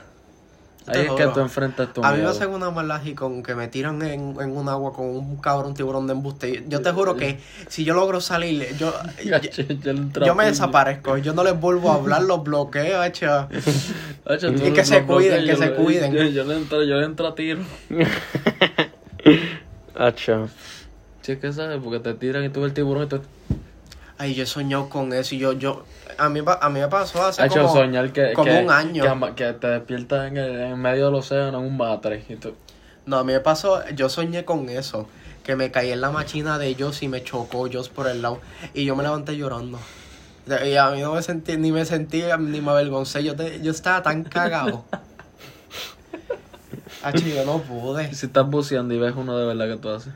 Ahí es que tú enfrentas tu A mí me hacen una malaje con que me tiran en, en un agua con un cabrón tiburón de embuste. Yo te juro que si yo logro salir, yo, yo, me desaparezco. Yo no les vuelvo a hablar, los bloqueo, tú Y que se cuiden, que yo se cuiden. Yo, yo le entro, yo le entro a tiro. Acho. Si es que sabes, porque te tiran y tú ves el tiburón y tú... Ay, yo he soñado con eso y yo, yo, a mí, a mí me pasó hace como, soñar que, como que, un año. Que, te despiertas en, el, en medio del océano en un batre. Y tú... No, a mí me pasó, yo soñé con eso, que me caí en la máquina de ellos y me chocó Joss por el lado y yo me levanté llorando. Y a mí no me sentí, ni me sentí, ni me avergoncé, yo, te- yo estaba tan cagado. Hacho, yo no pude. Si estás buceando y ves uno de verdad que tú haces.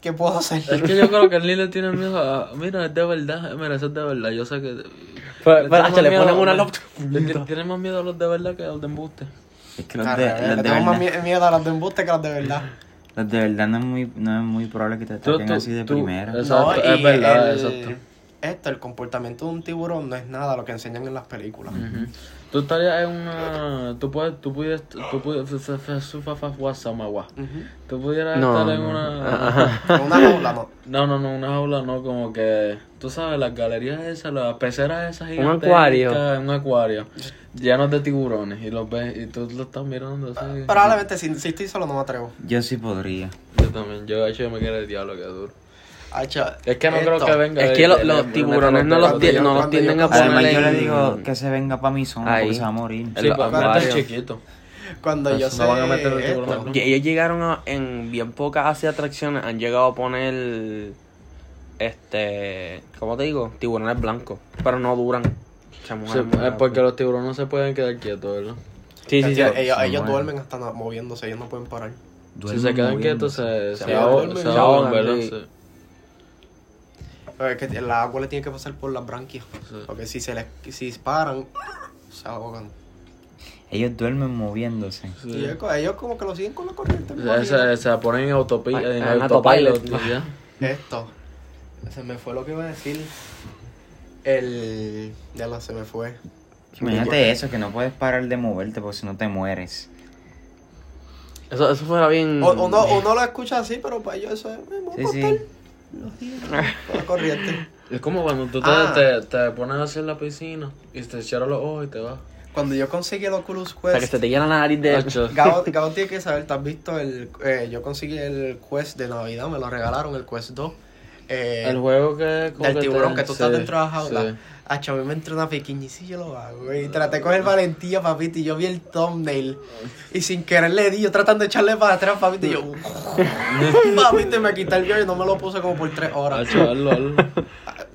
¿Qué puedo hacer? Es que yo creo que el Lee le tiene miedo a... Mira, es de verdad. Mira, eso es de verdad. Yo sé que... Pero, Le pero, le ponen una le tiene- más miedo a los de verdad que a los de embuste. Es que los de, revés, los le de tengo más miedo a las de embuste que a las de verdad. los de verdad no es muy, no es muy probable que te ataquen tú- así de tú- primera. Exacto, no, es verdad, el- exacto. Esto, el comportamiento de un tiburón no es nada lo que enseñan en las películas. Ujú. Tú estarías en una... Tú puedes... Tú pudieras... Tú pudieras... Tú pudieras No, estar en no. una... En una jaula no. No, no, no, una jaula no, como que, tú sabes, las galerías esas, las peceras esas gigantescas, acuario. Un acuario, llenos de tiburones, y los ves, y tú lo estás mirando así. Probablemente si, si estoy solo no me atrevo. Yo sí podría. Yo también, yo de hecho yo me quiero el diablo, que duro. Hacho, Es que no creo que venga. Es de- que de- los de- tiburones no los, cuando ti- yo- no los tienden a poner Además yo le digo que se venga para mi zona Ahí. porque se va a morir. Sí, es chiquito. Cuando yo sé van a meter el tiburón, ellos llegaron a, en bien pocas así atracciones, han llegado a poner, este, ¿cómo te digo? Tiburones blancos, pero no duran. Se mueren es porque los tiburones no se pueden quedar quietos, ¿verdad? Sí, sí, sí. ellos, ellos, duermen hasta moviéndose, ellos no pueden parar. si se quedan moviéndose. quietos, se, se, ahogan, ¿verdad? sí. Sí. Pero es que el agua le tiene que pasar por las branquias. Sí. Porque si se les si paran, se ahogan. Ellos duermen moviéndose. Sí. Y ellos, ellos como que lo siguen con la corriente. Se, se, se ponen en En autopilot. Esto. Se me fue lo que iba a decir. El. Ya lo se me fue. Imagínate eso, que no puedes parar de moverte porque si no te mueres. Eso, eso fuera bien. O- uno, uno lo escucha así, pero para ellos eso es. Sí, sí. Los corriente. Es como cuando tú te, Ah. te, te pones así en la piscina y te cierras los ojos y te vas. Cuando yo conseguí el Oculus O sea, que Quest. se te llena la nariz de. Hacho. Gabo, Gabo tiene que saber, ¿te has visto el. eh, yo conseguí el Quest de Navidad, me lo regalaron, el Quest 2. Eh, El juego que... como del tiburón te- que tú estás dentro de la jaula. Sí. Acho, a mí me entró una pequeña y sí yo lo hago, güey. Y traté con el valentía, papito, y yo vi el thumbnail. Y sin querer le di, yo tratando de echarle para atrás, papito, y yo... papito, y me quité el video y no me lo puse como por tres horas. Hacho, hazlo, hazlo.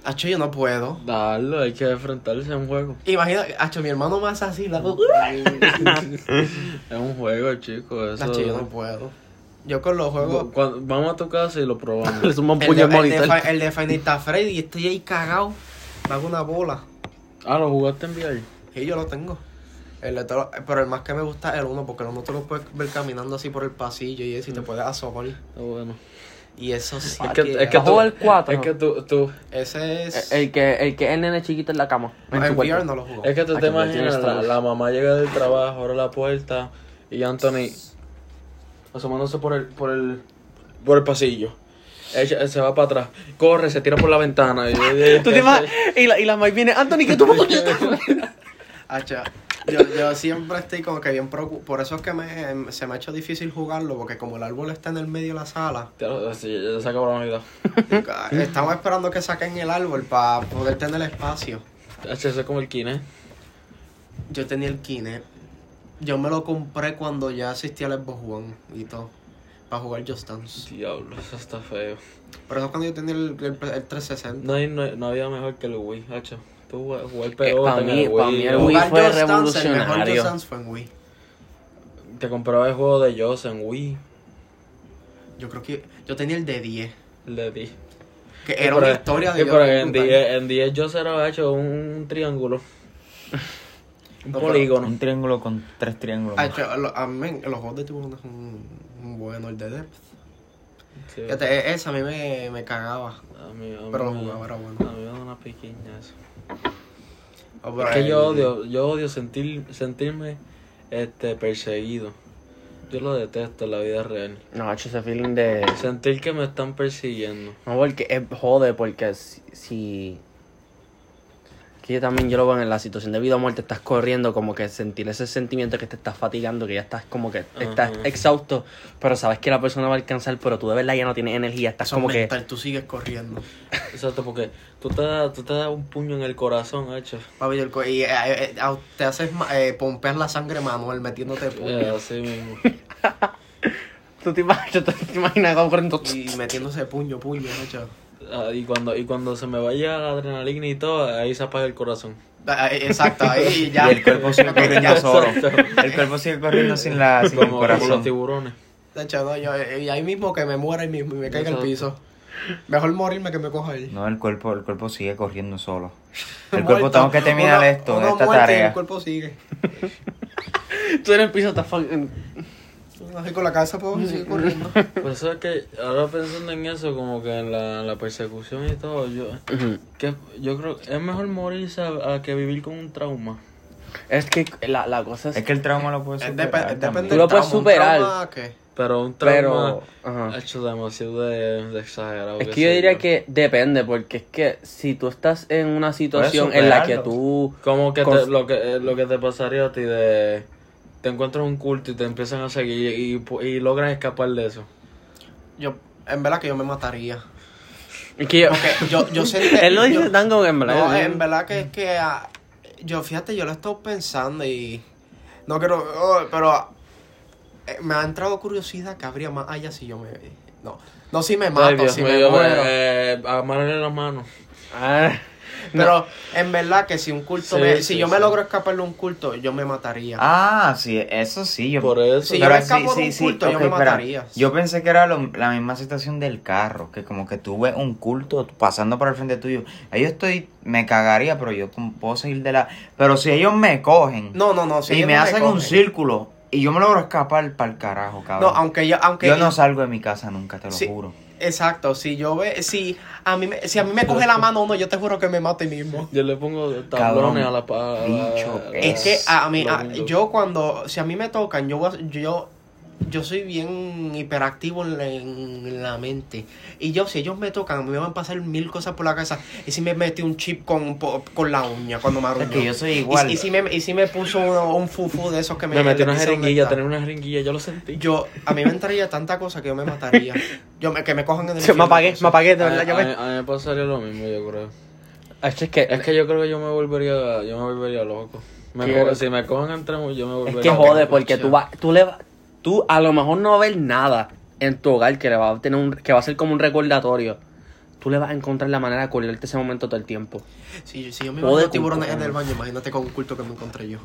Acho, yo no puedo. Dalo, hay que enfrentarse a un juego. Imagina, Acho, mi hermano me hace así, la. Es un juego, chico. Eso... Acho, yo no puedo. Yo con los juegos. Cuando- vamos a tu casa y lo probamos. Le suma un El de, el, de, el de Final Fantasy Freddy y estoy ahí cagado. Hago una bola. ah, ¿lo jugaste en VR? Y yo lo tengo. El de todo- pero el más que me gusta es el uno, porque el uno tú lo puedes ver caminando así por el pasillo y eso, y te puedes asomar. Está bueno. Y eso sí. Es que, que- es que ¿Has tú, jugado el cuatro? Es que tú, tú, Ese es. El que, el que es el nene chiquito en la cama. no, en en cuarto. VR no lo jugó. es que tú te imaginas, la, la mamá llega del trabajo, abre la puerta y Anthony asomándose por el, por el, por el pasillo. Ella se va para atrás, corre, se tira por la ventana. Y, y- ¿Tú te imaginas? Y la, y la Mike viene, Anthony, que tú Hacha, yo, yo siempre estoy como que bien preocupado. Por eso es que me, se me ha hecho difícil jugarlo, porque como el árbol está en el medio de la sala, Claro, sí, ya se acabó la unidad. estamos esperando que saquen el árbol para poder tener espacio. Eso es como el kine. Yo tenía el Kinect. Yo me lo compré cuando ya existía el Xbox One y todo. Para jugar Just Dance. Diablo, eso está feo. Por eso cuando yo tenía el, el, el 360. No, hay- no, no había mejor que el Wii, hacho. Tú jugar, jugar Eh, pelota pa' en mí- el pa' Wii. mí el Wii Jugar fue Just Dance, el mejor revolucionario. Just Dance fue en Wii. Te compraba el juego de Joss en Wii. Yo creo que yo tenía el de 10. El de 10. Que era pero- una historia de sí, pero bien en brutal. 10, en 10 Joss era hecho un triángulo. Un No, pero- polígono. Un triángulo con tres triángulos. Ah, lo- a mí, los juegos de tiburón son son buenos, el de Depth. Sí. E- esa a mí me, me cagaba. A mí, a mí Pero lo jugaba, era bueno. A mí me da una piquiña eso. Oh, Es que yo odio, yo odio sentir, sentirme este perseguido. Yo lo detesto en la vida real. No, ha hecho ese feeling de... Sentir que me están persiguiendo. No, porque es jode, porque si... si- Que yo también yo lo veo en la situación de vida o muerte, estás corriendo, como que sentir ese sentimiento que te estás fatigando, que ya estás como que estás exhausto, pero sabes que la persona va a alcanzar, pero tú de verdad ya no tienes energía, estás Eso como que... mental, tú sigues corriendo. Exacto, porque tú te, das, tú te das un puño en el corazón, hecho. Papi, el co- y eh, eh, eh, te haces ma- eh, pompear la sangre manual metiéndote puño. Eh, así mismo. Tú te imaginas, tú te imaginas corriendo... Y metiéndose puño, puño, hecho. Ah, y, cuando, y cuando se me vaya la adrenalina y todo, ahí se apaga el corazón. Ah, eh, Exacto, ahí ya. Y el cuerpo sigue corriendo Ya. solo. El cuerpo sigue corriendo sin, la, sin el Como, como los corazón. tiburones. De hecho, no, yo, eh, y ahí mismo que me muera ahí mismo y me caiga al piso. Mejor morirme que me coja él. No, el cuerpo, el cuerpo sigue corriendo solo. El cuerpo tengo que terminar Uno- esto, uno esta tarea. El cuerpo sigue. Tú en el piso estás... Así con la cabeza puedo seguir corriendo. Pues eso es que ahora pensando en eso, como que en la, la persecución y todo, yo, que yo creo que es mejor morirse a, a que vivir con un trauma. Es que la, la cosa es... Es que el trauma lo puede Es superar depe- también. depende Tú lo puedes trauma. Un superar. trauma, ¿qué? Pero un trauma Pero... hecho demasiado de, de exagerado. Es qué que yo diría que depende, porque es que si tú estás en una situación en la que tú... Como que te- lo que eh, lo que te pasaría a ti de te encuentras un culto y te empiezan a seguir y, y, y logras escapar de eso. Yo, en verdad que yo me mataría. Es que yo... Porque yo, yo sentí. Él lo dice tan que en verdad... No, en verdad que es que. ah, yo, fíjate, yo lo he estado pensando y. No quiero. oh, pero. eh, me ha entrado curiosidad que habría más allá si yo me. No. No si me Ay, mato, Dios si me yo, muero. eh, amarrarle las manos. Ah, Pero en verdad que si un culto Sí, me, sí, si yo sí. me logro escapar de un culto, yo me mataría. Ah, sí, eso sí. Yo, Por eso. Si yo me escapo de un culto, yo me espera. mataría. Yo pensé que era lo- la misma situación del carro, que como que tuve un culto pasando por el frente tuyo. Ahí yo estoy, me cagaría, pero yo puedo seguir de la... Pero si ellos me cogen No, no, no. Si y ellos me no hacen un círculo y yo me logro escapar para el carajo, No, cabrón. aunque yo, aunque yo no salgo de mi casa nunca, te lo Sí. juro. Exacto, si yo ve, si a mí me, si a mí me coge la mano uno, yo te juro que me mato mismo. Yo le pongo tablones a la pa- a la- bicho, a la- Es que a mí, a- yo cuando, si a mí me tocan, yo, voy a- yo, yo soy bien hiperactivo en la, en la mente. Y yo, si ellos me tocan, me van a pasar mil cosas por la cabeza. Y si me metí un chip con, con la uña cuando me arruinó. Es que yo soy Y- igual. Y, si me, y si me puso un fufu de esos que me... me metí una jeringuilla, tener una jeringuilla, yo lo sentí. Yo, a mí me entraría tanta cosa que yo me mataría. Yo me, que me cojan en el me infierno, apagué, me apagué, de a, verdad, yo a- me... a mí me pasaría lo mismo, yo creo. Es que, Es que yo creo que yo me volvería, yo me volvería loco. Me si me cogen entre yo me es volvería que loco. jode, porque tú vas, tú le vas, tú a lo mejor no vas a ver nada en tu hogar que le va a tener un, que va a ser como un recordatorio. Tú le vas a encontrar la manera de acordarte ese momento todo el tiempo. Si, si yo me baño tiburones en el baño, imagínate con un culto que me encontré yo.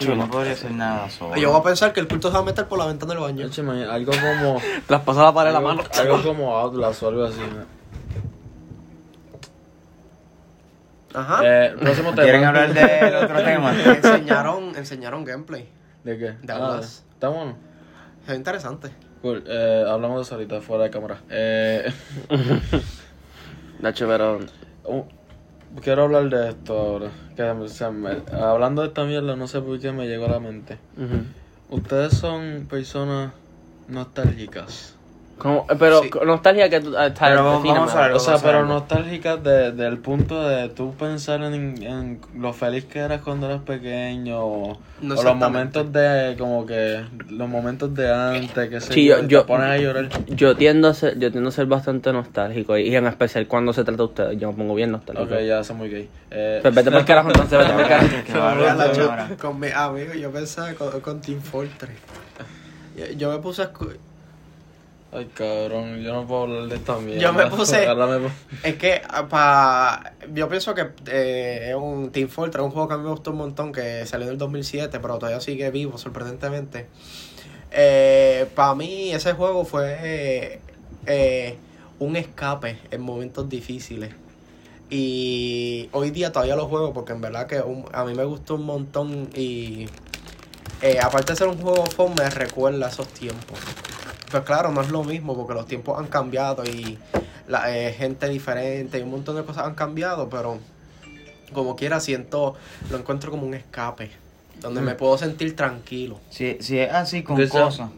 Yo no podría hacer nada solo. Yo voy a pensar que el culto se va a meter por la ventana del baño. Man, algo como. Traspasa la pared de la algo, mano. algo como Outlast o algo así. man. Ajá. Eh, próximo tema. ¿Quieren hablar del otro tema? enseñaron, enseñaron gameplay. ¿De qué? De Ah, Outlast. Está bueno. Es interesante. Cool. Eh, hablamos de eso ahorita fuera de cámara. Eh, Nacho, pero. uh, quiero hablar de esto ahora. Que se me- hablando de esta mierda, no sé por qué me llegó a la mente. Ujú. Ustedes son personas nostálgicas. Como- pero Sí. con nostalgia que tú. ah, está- Pero vamos- a ver. O sea, vamos a pero ver. nostálgicas de, del punto de tú pensar en, en lo feliz que eras cuando eras pequeño o, No o los momentos de como que los momentos de antes que se Sí, yo- yo- te pones a llorar. Yo tiendo a ser, yo tiendo a ser bastante nostálgico y en especial cuando se trata de ustedes, yo me pongo bien nostálgico. Ok, ya soy muy gay. Eh, Pues vete por el carajo entonces, vete por el carajo. Que yo- con mis amigos, yo pensaba con, con Team Fortress. Yo, yo me puse a Ay, cabrón, yo no puedo hablar de esta mierda. Yo me puse- Es que ah, pa, yo pienso que eh, es un Team Fortress, un juego que a mí me gustó un montón, que salió en el 2007, pero todavía sigue vivo, sorprendentemente. Para mí ese juego fue eh, eh, un escape en momentos difíciles. Y hoy día todavía lo juego porque en verdad que un- a mí me gustó un montón y eh, aparte de ser un juego fun me recuerda esos tiempos. Pues claro, no es lo mismo porque los tiempos han cambiado y la eh, gente diferente y un montón de cosas han cambiado, pero como quiera siento, lo encuentro como un escape, donde me puedo sentir tranquilo. Si, si es así con cosas,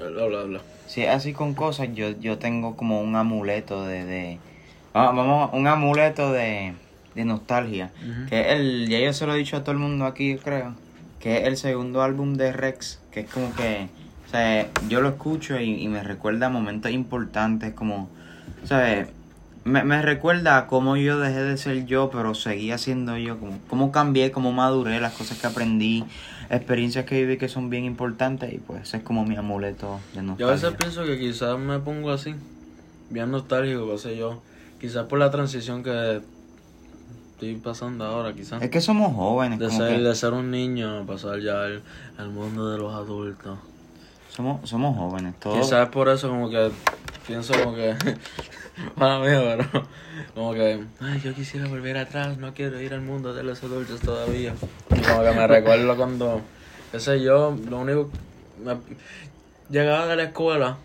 Habla, habla. si es así con cosas, yo, yo tengo como un amuleto de, de vamos, vamos, un amuleto de, de nostalgia, que el, ya yo se lo he dicho a todo el mundo aquí, creo, que es el segundo álbum de Rex, que es como que, o sea, yo lo escucho y, y me recuerda momentos importantes, como, ¿sabes? Me, me recuerda a cómo yo dejé de ser yo, pero seguía siendo yo, como, cómo cambié, cómo maduré, las cosas que aprendí, experiencias que viví que son bien importantes y pues es como mi amuleto de nostalgia. Yo a veces pienso que quizás me pongo así, bien nostálgico, qué sé yo. Quizás por la transición que estoy pasando ahora, quizás. Es que somos jóvenes, De ser, que de ser un niño, pasar ya al, al mundo de los adultos. Somos, somos jóvenes, todos. Quizás por eso como que pienso como que... Para mí, pero como que... Ay, yo quisiera volver atrás, no quiero ir al mundo de los adultos todavía. Y como que me recuerdo cuando... Qué sé yo, lo único... Me, llegaba de la escuela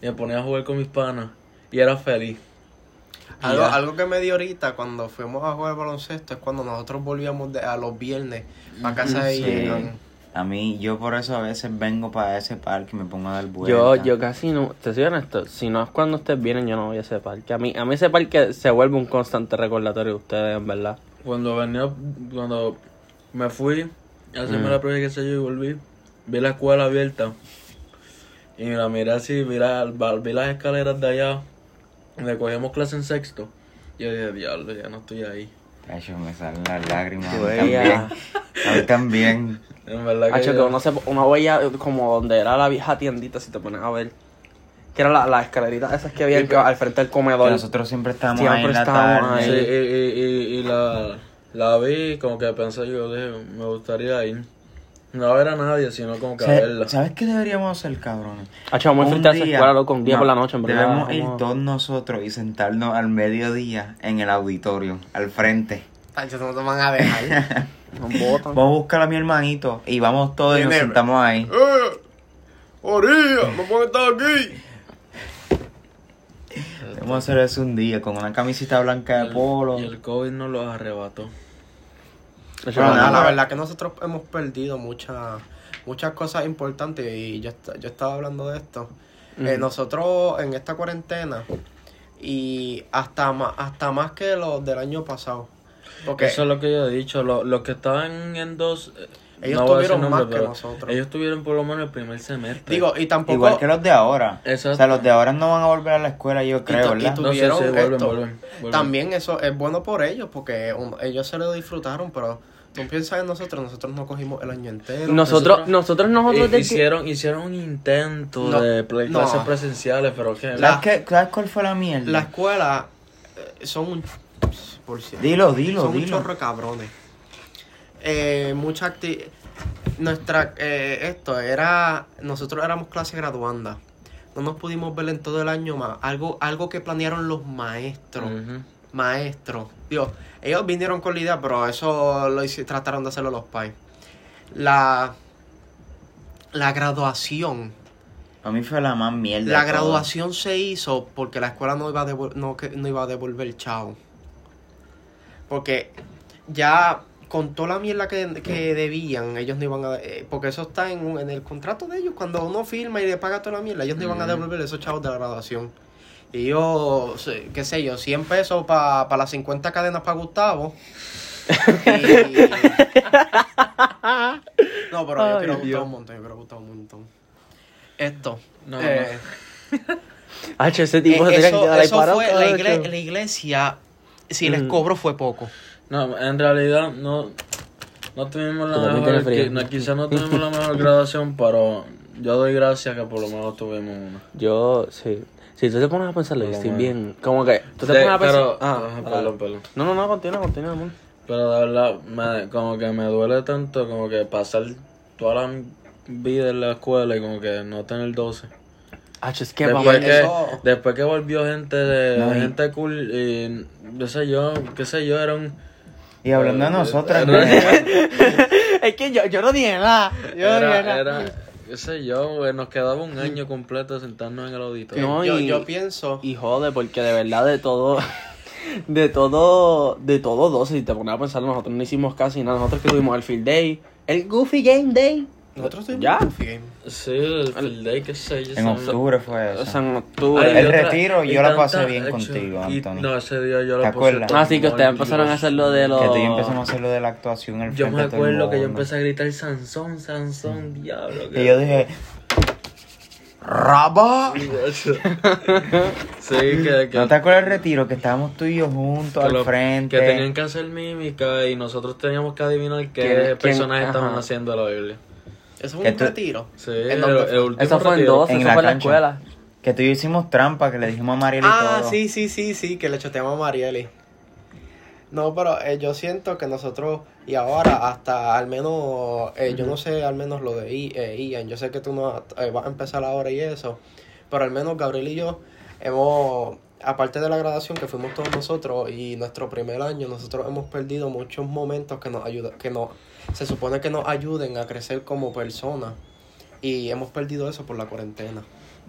y me ponía a jugar con mis panas y era feliz. Y Algo, ya. algo que me dio ahorita cuando fuimos a jugar baloncesto es cuando nosotros volvíamos de, a los viernes a casa de Sí. Ian. A mí, yo por eso a veces vengo para ese parque y me pongo a dar Yo, vueltas. yo casi no, te soy honesto, si no es cuando ustedes vienen, yo no voy a ese parque. A mí, a mí ese parque se vuelve un constante recordatorio de ustedes, en verdad. Cuando venía, cuando me fui a hacerme Mm. la prueba, qué sé yo, y volví, vi la escuela abierta. Y la miré así, vi, la- vi las escaleras de allá, donde cogíamos clase en sexto. Y yo dije, diablo, ya no estoy ahí. Cacho, me salen las lágrimas. A mí también. A mí también. En verdad que, Hacho, que uno, se, uno veía como donde era la vieja tiendita, si te pones a ver. Que eran la- las escaleritas esas que había al frente del Que comedor. nosotros siempre estábamos Siempre ahí en la estábamos tarde. Sí, y, ahí. y, y, y la, la vi, como que pensé yo, dije, me gustaría ir. No a ver a nadie, sino como que a ¿Sabes- verla. ¿Sabes qué deberíamos hacer, cabrones? Hacho, vamos a esa escuela, loco, un día no, por la noche, en verdad. Debemos ir todos nosotros y sentarnos al mediodía en el auditorio, al frente. Tacho, no te van a dejar. Nos botan. Vamos a buscar a mi hermanito y vamos todos y nos sentamos ahí. ¡Eh! ¡Orilla! ¡No pueden estar aquí! Vamos a hacer eso un día con una camisita blanca de polo. Y el COVID nos los arrebató. Nada, vamos la verdad que nosotros hemos perdido muchas muchas cosas importantes y yo, yo estaba hablando de esto. Eh, Ujú. nosotros en esta cuarentena y hasta más, hasta más que los del año pasado. Eso es lo que yo he dicho. Lo- Los que estaban en dos. eh, Ellos no tuvieron más que nosotros. Ellos tuvieron por lo menos el primer semestre. digo, y tampoco Igual que los de ahora. Exacto. O sea, los de ahora no van a volver a la escuela, yo creo, No, sí, tuvieron sí, vuelven, esto. vuelven, vuelven. también eso es bueno por ellos porque un- ellos se lo disfrutaron, pero tú piensas en nosotros, nosotros no cogimos el año entero. Nosotros, nosotros, nosotros Eh, hicieron, hicieron un intento No, de no. clases presenciales, pero que. La- ¿Sabes, qué- ¿Sabes cuál fue la mierda? La escuela eh, son un. Dilo, dilo, son un dilo. chorro de cabrones. Eh, mucha acti- nuestra, eh, esto era, nosotros éramos clase graduanda. No nos pudimos ver en todo el año más. Algo, algo que planearon los maestros. Maestros. Digo, ellos vinieron con la idea, pero eso lo trataron de hacerlo los pais. La, la graduación. A mí fue la más mierda. La graduación se hizo porque la escuela no iba a, no, no iba a devolver chao. Porque ya con toda la mierda que, que debían, ellos no iban a... eh, porque eso está en, un- en el contrato de ellos. Cuando uno firma y le paga toda la mierda, ellos no iban a Ujú. devolver esos chavos de la graduación. Y yo, sé- qué sé yo, 100 pesos para las 50 cadenas para Gustavo. Y- No, pero yo quiero a Gustavo un montón, yo quiero a Gustavo un montón. Esto. No, eh, H, ese tipo eh, se eso, eso fue, la, igle- la iglesia, si les Mm. cobro fue poco. No, en realidad no, no tuvimos la mejor, que- no, quizás no tuvimos la mejor graduación, pero yo doy gracias que por lo menos tuvimos una. Yo, sí. Si tú te pones a pensarlo, yo estoy bien. Como que. Tú te Sí, pones a pensar. pero, Ah, perdón, perdón. No, no, no, continúa, continúa, amor. Pero de verdad, me, como que me duele tanto como que pasar toda la vida en la escuela y como que no tener 12. H, es que después, que, eso- después que volvió gente de No, y- gente cool y qué sé yo, qué sé yo, era un... Y hablando de Eh, nosotros, era- es que yo, yo no dije nada. Yo no dije Era, nada. era, qué sé yo, güey, nos quedaba un año completo de sentarnos en el auditorio. No, yo, y- yo pienso, Y jode, porque de verdad de todo, de todo, de todo 12, si te pones a pensar, nosotros no hicimos casi nada. Nosotros que tuvimos el Field Day, el Goofy Game Day. Nosotros Ya. Game. Sí, el field day, qué sé yo. en octubre fue O eso. sea, en octubre. Ay, El otra- retiro, y yo la tanta- pasé bien hecho, contigo, y- Anthony. No, ese día yo ¿Te la acuerdas? pasé Ah, sí, que ustedes empezaron a hacer lo de los... Que tú y yo empezamos a hacer lo de la actuación al Yo frente me de todo el acuerdo que yo mundo. empecé a gritar Sansón, Sansón, diablo. Y yo dije, ¡Raba! sí, que, que, ¿No te acuerdas del retiro? Que estábamos tú y yo juntos que al lo- frente. que tenían que hacer mímica y nosotros teníamos que adivinar qué ¿Quién- quién- personajes estaban ajá. haciendo la Biblia. Eso fue un tú- retiro. Sí, Eso fue en retiro. 12, En eso la fue en la escuela. Que tú y yo hicimos trampa, que le dijimos a Mariel y Ah, todo. sí, sí, sí, sí, que le choteamos a Marieli. No, pero eh, yo siento que nosotros, y ahora hasta al menos, eh, yo no sé al menos lo de I- eh, Ian, yo sé que tú no eh, vas a empezar ahora y eso, pero al menos Gabriel y yo hemos, aparte de la graduación que fuimos todos nosotros y nuestro primer año, nosotros hemos perdido muchos momentos que nos ayudan, que nos, se supone que nos ayuden a crecer como personas. Y hemos perdido eso por la cuarentena.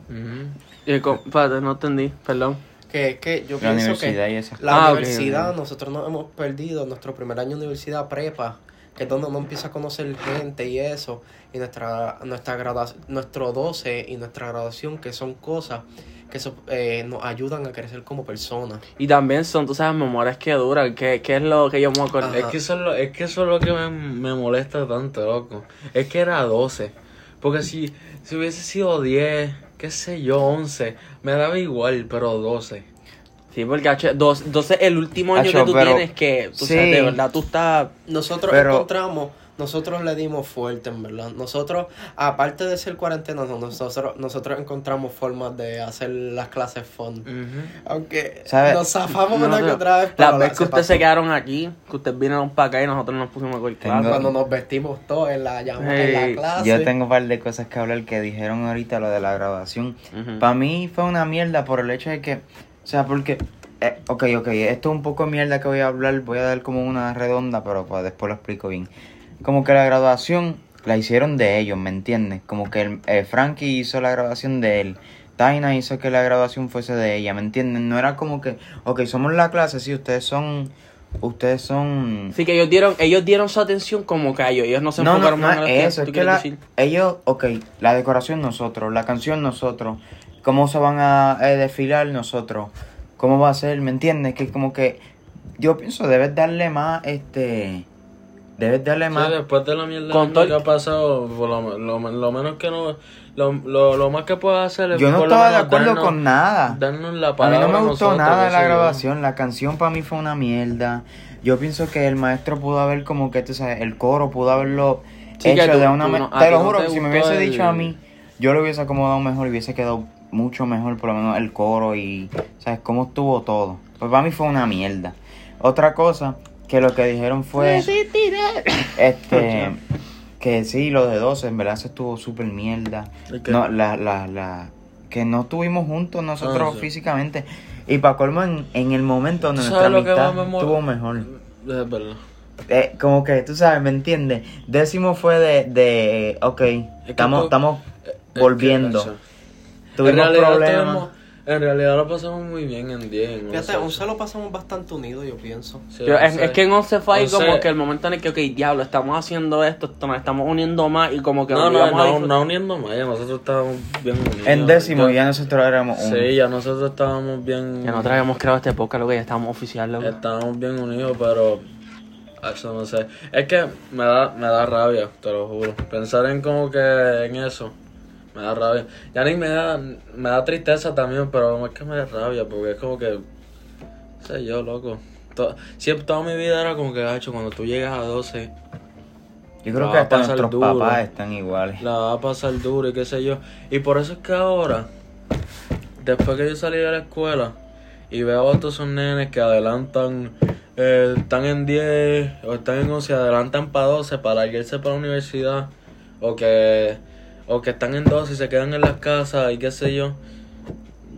Ujú. Y espérate, no entendí, perdón. Que es que yo La pienso universidad que y esas la Ah, universidad, ok. nosotros nos hemos perdido nuestro primer año de universidad prepa, que es donde uno empieza a conocer gente y eso, y nuestra nuestra grada- nuestro 12 y nuestra graduación, que son cosas que eso, eh, nos ayudan a crecer como personas. Y también son, tú sabes, memorias que duran. ¿Qué, qué es lo que yo me acuerdo? Ajá. Es que eso es lo, es que eso es lo que me, me molesta tanto, loco. Es que era 12. Porque si, si hubiese sido 10, qué sé yo, 11, me daba igual, pero 12. Sí, porque H, dos, entonces el último año Hacho, que tú pero- tienes que, tú sí. sabes, de verdad, tú estás... Nosotros Pero- encontramos, nosotros le dimos fuerte, en verdad. Nosotros, aparte de ser cuarentena, no, nosotros, nosotros encontramos formas de hacer las clases fun. Aunque ¿Sabe? nos zafamos No, una que otra vez. La pero vez que ustedes se quedaron aquí, que ustedes vinieron para acá y nosotros nos pusimos a clase. Cuando nos vestimos todos en la, llama- en Hey, la clase. Yo tengo un par de cosas que hablar que dijeron ahorita lo de la grabación. Para mí fue una mierda por el hecho de que, o sea, porque, eh, ok, ok, esto es un poco de mierda que voy a hablar, voy a dar como una redonda, pero pues después lo explico bien. Como que la graduación la hicieron de ellos, ¿me entiendes? Como que el, eh, Frankie hizo la graduación de él. Taina hizo que la graduación fuese de ella, ¿me entienden? No era como que, ok, somos la clase, sí, ustedes son, ustedes son... Así que ellos dieron, ellos dieron su atención como que a ellos, ellos no se No, no, enfocaron no más en eso, tú es que la, decir. ellos, ok, la decoración nosotros, la canción nosotros, cómo se van a eh, desfilar nosotros, cómo va a ser, ¿me entiendes? Que como que yo pienso debes darle más, este, debes darle Sí, más, después de la mierda Con todo que ha pasado, por lo, lo, lo menos que no. Lo, lo, lo más que puedo hacer es. yo no estaba de acuerdo darnos- con nada. Darnos la A mí palabra. no me gustó nada qué la grabación, la canción para mí fue una mierda. Yo pienso que el maestro pudo haber como que, tú sabes, el coro pudo haberlo Sí, hecho tú- de una no- Te lo no juro, te que si me hubiese el- dicho a mí, yo lo hubiese acomodado mejor, hubiese quedado mucho mejor, por lo menos el coro y, ¿sabes? Cómo estuvo todo. Pues para mí fue una mierda. Otra cosa, que lo que dijeron fue, este, Que sí, lo de 12, en verdad se estuvo súper mierda. No, la, la, la, que no estuvimos juntos nosotros Ah, sí. físicamente. Y para colmo, en, en el momento donde ¿Tú nuestra amistad estuvo mejor. Es verdad. Eh, como que, tú sabes, ¿me entiendes? Décimo fue de, de ok, estamos, tú- estamos Es que, volviendo. Tuvimos problemas. En realidad lo pasamos muy bien en 10. en Fíjate, 11. un se lo pasamos bastante unido, yo pienso. Sí, Yo- es, que en 11 fue ahí como que el momento en el que, ok, diablo, estamos haciendo esto, esto, nos estamos uniendo más y como que No, nos no, no, no uniendo más, ya nosotros estábamos bien unidos. En décimo Ya- ya nosotros éramos un... Sí, ya nosotros estábamos bien. Ya nosotros habíamos creado este podcast, loco, ya estábamos oficial, loco. Estábamos bien unidos, pero. Eso no sé. Es que me da, me da rabia, te lo juro. Pensar en como que en eso. Me da rabia. Ya ni me da, me da tristeza también, pero es que me da rabia, porque es como que. No sé yo, loco. Siempre toda mi vida era como que, gacho, cuando tú llegas a 12, Yo creo que va a hasta pasar nuestros duro. papás están iguales. la va a pasar duro y qué sé yo. Y por eso es que ahora, después que yo salí de la escuela y veo a todos esos nenes que adelantan, eh, están en 10 o están en 11, adelantan para 12 para irse para la universidad, o que, o que están en 12 y se quedan en las casas y qué sé yo.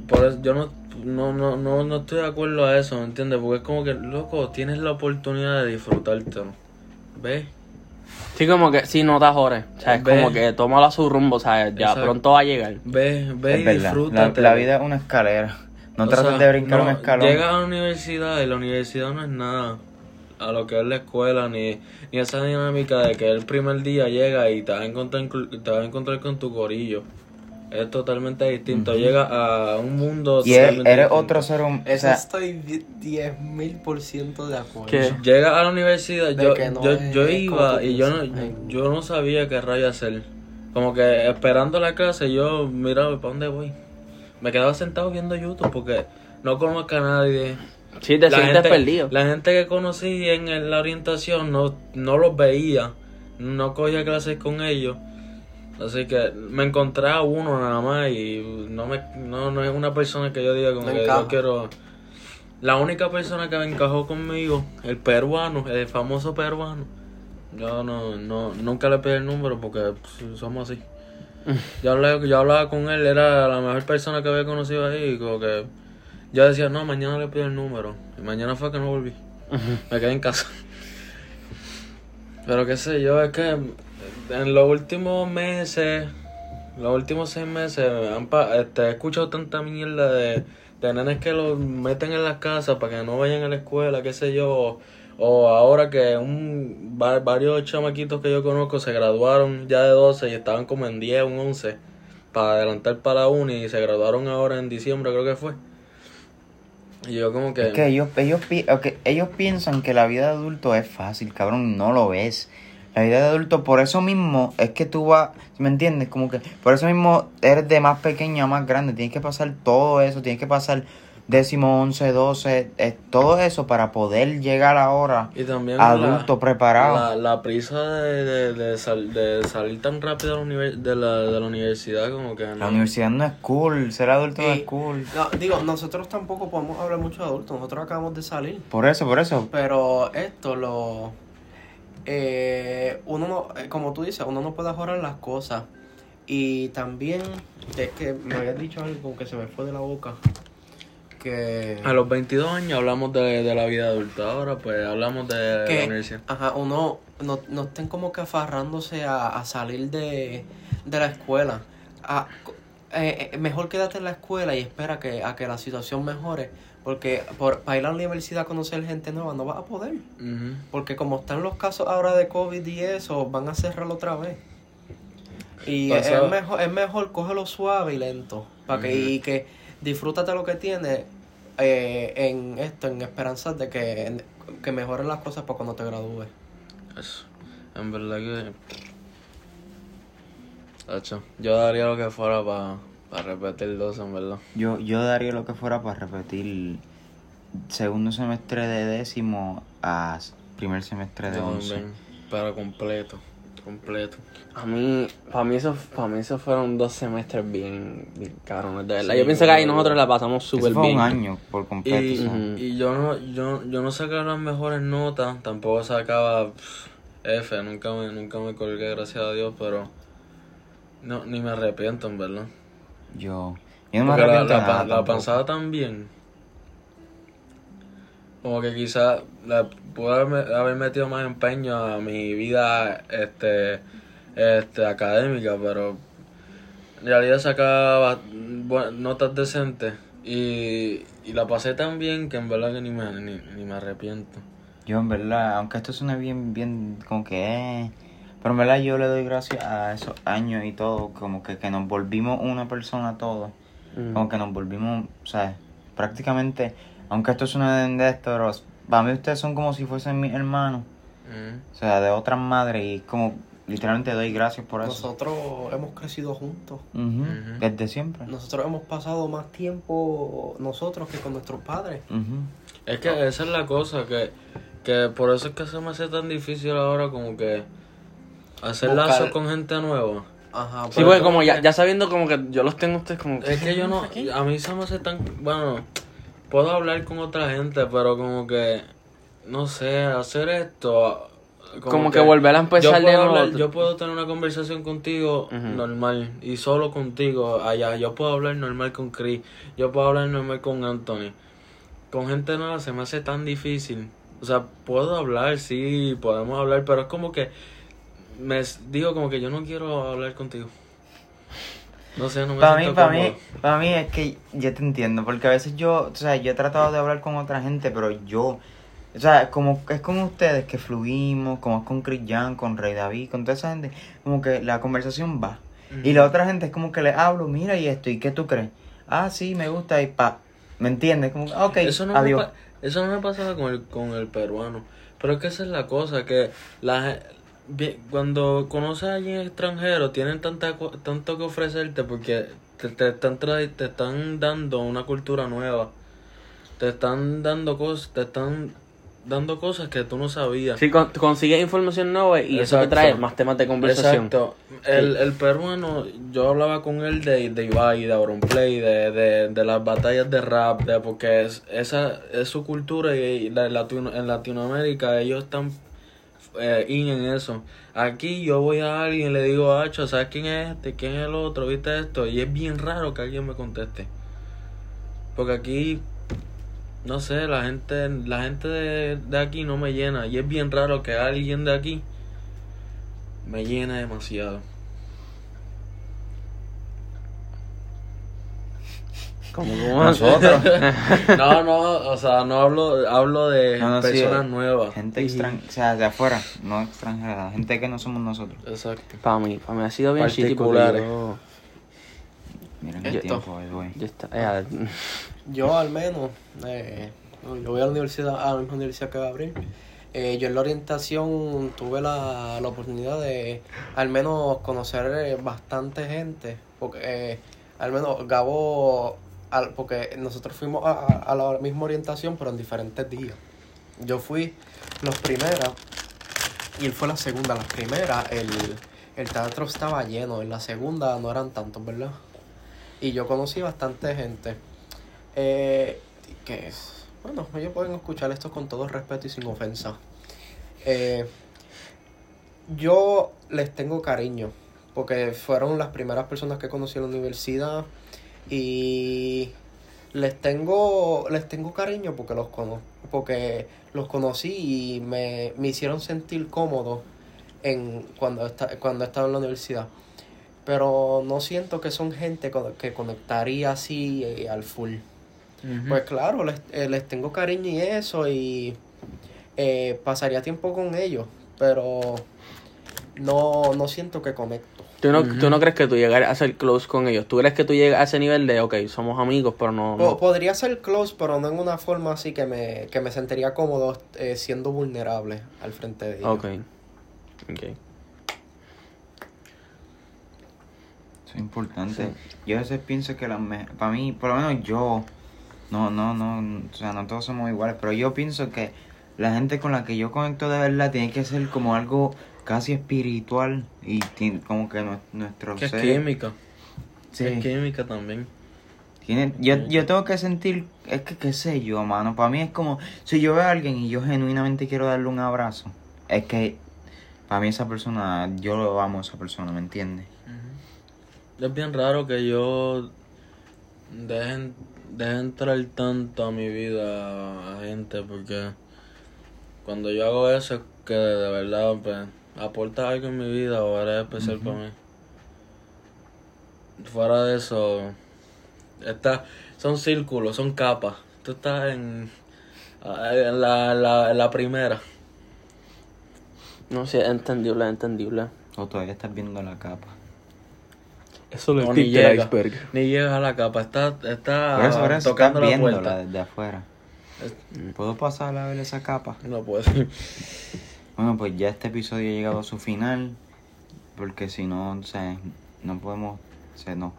Por eso yo no, no, no, no, no estoy de acuerdo a eso, ¿me entiendes? Porque es como que, loco, tienes la oportunidad de disfrutártelo. ¿Ves? Sí, como que, sí, no te ajores. O sea, es Ve. como que tómalo a su rumbo, o sea, ya Exacto. pronto va a llegar. Ve, ve Es y. La, disfrútate. la vida es una escalera. No O trates sea, de brincar no, un escalón. Llegas a la universidad y la universidad no es nada a lo que es la escuela, ni, ni esa dinámica de que el primer día llega y te vas a encontrar, te vas a encontrar con tu corillo. Es totalmente distinto. Llegas a un mundo Y eres, totalmente eres distinto. otro ser humano. Eso sea, estoy di- 10 mil por ciento de acuerdo. ¿Qué? Llegas a la universidad, yo, que no yo, es yo iba y yo no. Ay. yo no sabía qué rayo hacer. Como que esperando la clase, yo miraba para dónde voy. Me quedaba sentado viendo YouTube porque no conozco a nadie. Sí, te la sientes gente, perdido. La gente que conocí en la orientación no, no los veía, no cogía clases con ellos. Así que me encontré a uno nada más y no, me, no, no es una persona que yo diga como que yo quiero... La única persona que me encajó conmigo, el peruano, el famoso peruano. Yo no, no, nunca le pedí el número porque pues, somos así. Yo hablaba, yo hablaba con él, era la mejor persona que había conocido ahí. Como que yo decía, no, mañana le pido el número. Y mañana fue que no volví. Me quedé en casa. Pero qué sé yo, es que en los últimos meses, los últimos seis meses, han pa- este, he escuchado tanta mierda de, de nenes que los meten en las casas para que no vayan a la escuela, qué sé yo. O, ahora que un, va- varios chamaquitos que yo conozco se graduaron ya de 12 y estaban como en 10 o 11 para adelantar para uni y se graduaron ahora en diciembre, creo que fue. Y yo como que... es que ellos, ellos, pi- ok, ellos piensan que la vida de adulto es fácil, cabrón. No lo es. La vida de adulto, por eso mismo, es que tú vas, ¿me entiendes? Como que, por eso mismo eres de más pequeño a más grande. Tienes que pasar todo eso, tienes que pasar décimo, once, doce, eh, todo eso para poder llegar ahora Y también adulto la, preparado. La, la prisa de, de, de, sal- de salir tan rápido de la, de la, de la universidad como que La no. universidad no es cool, ser adulto no Y- es cool. No, digo, nosotros tampoco podemos hablar mucho de adultos, nosotros acabamos de salir. Por eso, por eso. Pero esto lo... eh, uno no, eh, como tú dices, uno no puede ahorrar las cosas. Y también, es que me habías dicho algo que se me fue de la boca. Que... A los 22 años hablamos de, de la vida adulta, ahora pues hablamos de que, la universidad. Ajá, uno no, no estén como que afarrándose a, a salir de, de la escuela. A- eh, eh, mejor quédate en la escuela y espera que, a que la situación mejore. Porque por, para ir a la universidad a conocer gente nueva no vas a poder. Porque como están los casos ahora de COVID y eso, van a cerrarlo otra vez. Y es mejor, es mejor cógelo suave y lento. Para que, y que disfrútate lo que tienes eh, en esto, en esperanzas de que, que mejoren las cosas para cuando te gradúes. Eso. En verdad que. Tacho, yo daría lo que fuera para repetir dos, en verdad. Yo, yo daría lo que fuera para repetir segundo semestre de décimo a primer semestre de once. Pero completo. Completo. A mí, para mí, eso, para mí eso fueron dos semestres bien, bien cabrones, de verdad. Sí, yo pienso que ahí nosotros la pasamos súper fue bien. un año por completo. Y, yo no yo, yo no sacaba las mejores notas, tampoco sacaba pff, F, nunca me, nunca me colgué, gracias a Dios, pero no, ni me arrepiento, en verdad. Yo, yo no me la, arrepiento la, la pasaba tan bien. Como que quizás pude haberme- haber metido más empeño a mi vida este, este académica, pero en realidad sacaba notas decentes y, y la pasé tan bien que en verdad que ni me, ni, ni me arrepiento. Yo en verdad, aunque esto suene bien, bien, como que eh, pero en verdad yo le doy gracias a esos años y todo, como que, que nos volvimos una persona todos, Mm. como que nos volvimos, o sea, prácticamente, aunque esto suene de esto, pero para mí ustedes son como si fuesen mis hermanos, Mm. o sea, de otras madres y como literalmente doy gracias por eso. Nosotros hemos crecido juntos. Desde siempre. Nosotros hemos pasado más tiempo nosotros que con nuestros padres. Es que esa es la cosa, que, que por eso es que se me hace tan difícil ahora como que hacer Buscar- lazos con gente nueva. Ajá, Sí, porque como como ya, ya sabiendo como que yo los tengo a ustedes como que... Es que yo no, a mí se me hace tan, bueno, puedo hablar con otra gente, pero como que, no sé, hacer esto... Como que volver a empezar yo de puedo nuevo. hablar- yo puedo tener una conversación contigo normal y solo contigo allá. Yo puedo hablar normal con Chris, yo puedo hablar normal con Anthony. Con gente nueva se me hace tan difícil. O sea, puedo hablar, sí, podemos hablar, pero es como que me digo como que yo no quiero hablar contigo. No sé, no me Para mí, para mí, para mí es que yo te entiendo, porque a veces yo, o sea, yo he tratado de hablar con otra gente, pero yo, o sea, como es con ustedes que fluimos, como es con Chris Jan, con Rey David, con toda esa gente, como que la conversación va. Y la otra gente es como que le hablo, mira y esto, ¿y qué tú crees? Ah, sí, me gusta y pa, ¿me entiendes? Como, ok, eso no adiós. Me eso no me pasaba con el, con el peruano. Pero es que esa es la cosa, que la, cuando conoces a alguien extranjero, tienen tanta, tanto que ofrecerte porque te, te están tra- te están dando una cultura nueva. Te están dando cosas, te están dando cosas que tú no sabías. Sí, con- consigues información nueva y eso te trae más temas de conversación. Exacto. El, el peruano, yo hablaba con él de, de Ibai, de Auronplay, de, de, de las batallas de rap, de porque es, esa es su cultura y la- latino- en Latinoamérica ellos están eh, in en eso. Aquí yo voy a alguien le digo, Hacho, ¿sabes quién es este? ¿Quién es el otro? ¿Viste esto? Y es bien raro que alguien me conteste. Porque aquí, no sé, la gente, la gente de, de aquí no me llena. Y es bien raro que alguien de aquí me llena demasiado. Como, Nosotros. No, no, o sea, no hablo, hablo de No, no, sí, personas nuevas. Gente extranjera, o sea, de afuera, no extranjera, gente que no somos nosotros. Exacto. Para mí, para mí ha sido bien shitty porque yo, Miren el tiempo, güey. yo está- eh, Yo al menos, eh, yo voy a la universidad, a la misma universidad que Gabriel. Eh, yo en la orientación tuve la, la oportunidad de al menos conocer eh, bastante gente. Porque eh, al menos Gabo, al- porque nosotros fuimos a, a- a la misma orientación, pero en diferentes días. Yo fui los primeras y él fue la segunda. Las primeras, el, el teatro estaba lleno. En la segunda no eran tantos, ¿verdad? Y yo conocí bastante gente. Eh, que es, bueno, ellos pueden escuchar esto con todo respeto y sin ofensa. Eh, yo les tengo cariño, porque fueron las primeras personas que conocí en la universidad y les tengo, les tengo cariño porque los cono, porque los conocí y me, me hicieron sentir cómodo en cuando esta- cuando estaba en la universidad. Pero no siento que son gente con- que conectaría así eh, al full. Pues claro, les, eh, les tengo cariño y eso y eh, pasaría tiempo con ellos, pero no, no siento que conecto. ¿tú, no, ¿Tú no crees que tú llegarías a ser close con ellos? ¿Tú crees que tú llegas a ese nivel de, ok, somos amigos, pero no... No? Podría ser close, pero no en una forma así que me, que me sentiría cómodo eh, siendo vulnerable al frente de ellos. Ok. Ok. Eso es importante. Yo a veces pienso que las para mí, por lo menos yo, no, no, no, o sea, no todos somos iguales, pero yo pienso que la gente con la que yo conecto de verdad tiene que ser como algo casi espiritual y ti- como que nue- nuestro Que es química. Sí. Es química también. Tiene, yo, yo tengo que sentir, es que qué sé yo, mano, para mí es como, si yo veo a alguien y yo genuinamente quiero darle un abrazo, es que Para mí esa persona, yo lo amo a esa persona, ¿me entiendes? Es bien raro que yo deje, deje entrar tanto a mi vida a gente porque cuando yo hago eso es que de verdad pues, aporta algo en mi vida o eres especial para mí. Fuera de eso, está, son círculos, son capas. Tú estás en, en la, la, en la primera. No sé, entendible, entendible. O todavía estás viendo la capa. Eso O ni llega, ni llegas a la capa, está, está Por eso, por eso estás tocando la viéndola puerta. desde afuera. ¿Puedo pasar a ver esa capa? No puedo. Bueno, pues ya este episodio ha llegado a su final. Porque si no, o sea, no podemos. Se no.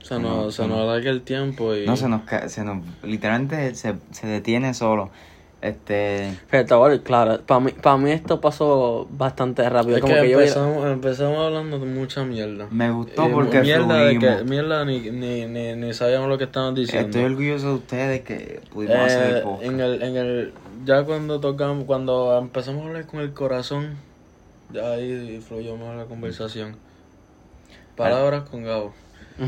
Se No, nos, se no. nos da el tiempo y... No, se nos, se nos. Literalmente se, se detiene solo. Este. Ahora, claro, para mí, para mí esto pasó bastante rápido. Es como que, que, yo empezamos, empezamos hablando de mucha mierda. Me gustó porque mierda de que mierda ni, ni, ni, ni sabíamos lo que estaban diciendo. Estoy orgulloso de ustedes que pudimos hacer el Eh, podcast. en el, en el, ya cuando tocamos, cuando empezamos a hablar con el corazón, ya ahí fluyó más la conversación. Palabras con Gabo.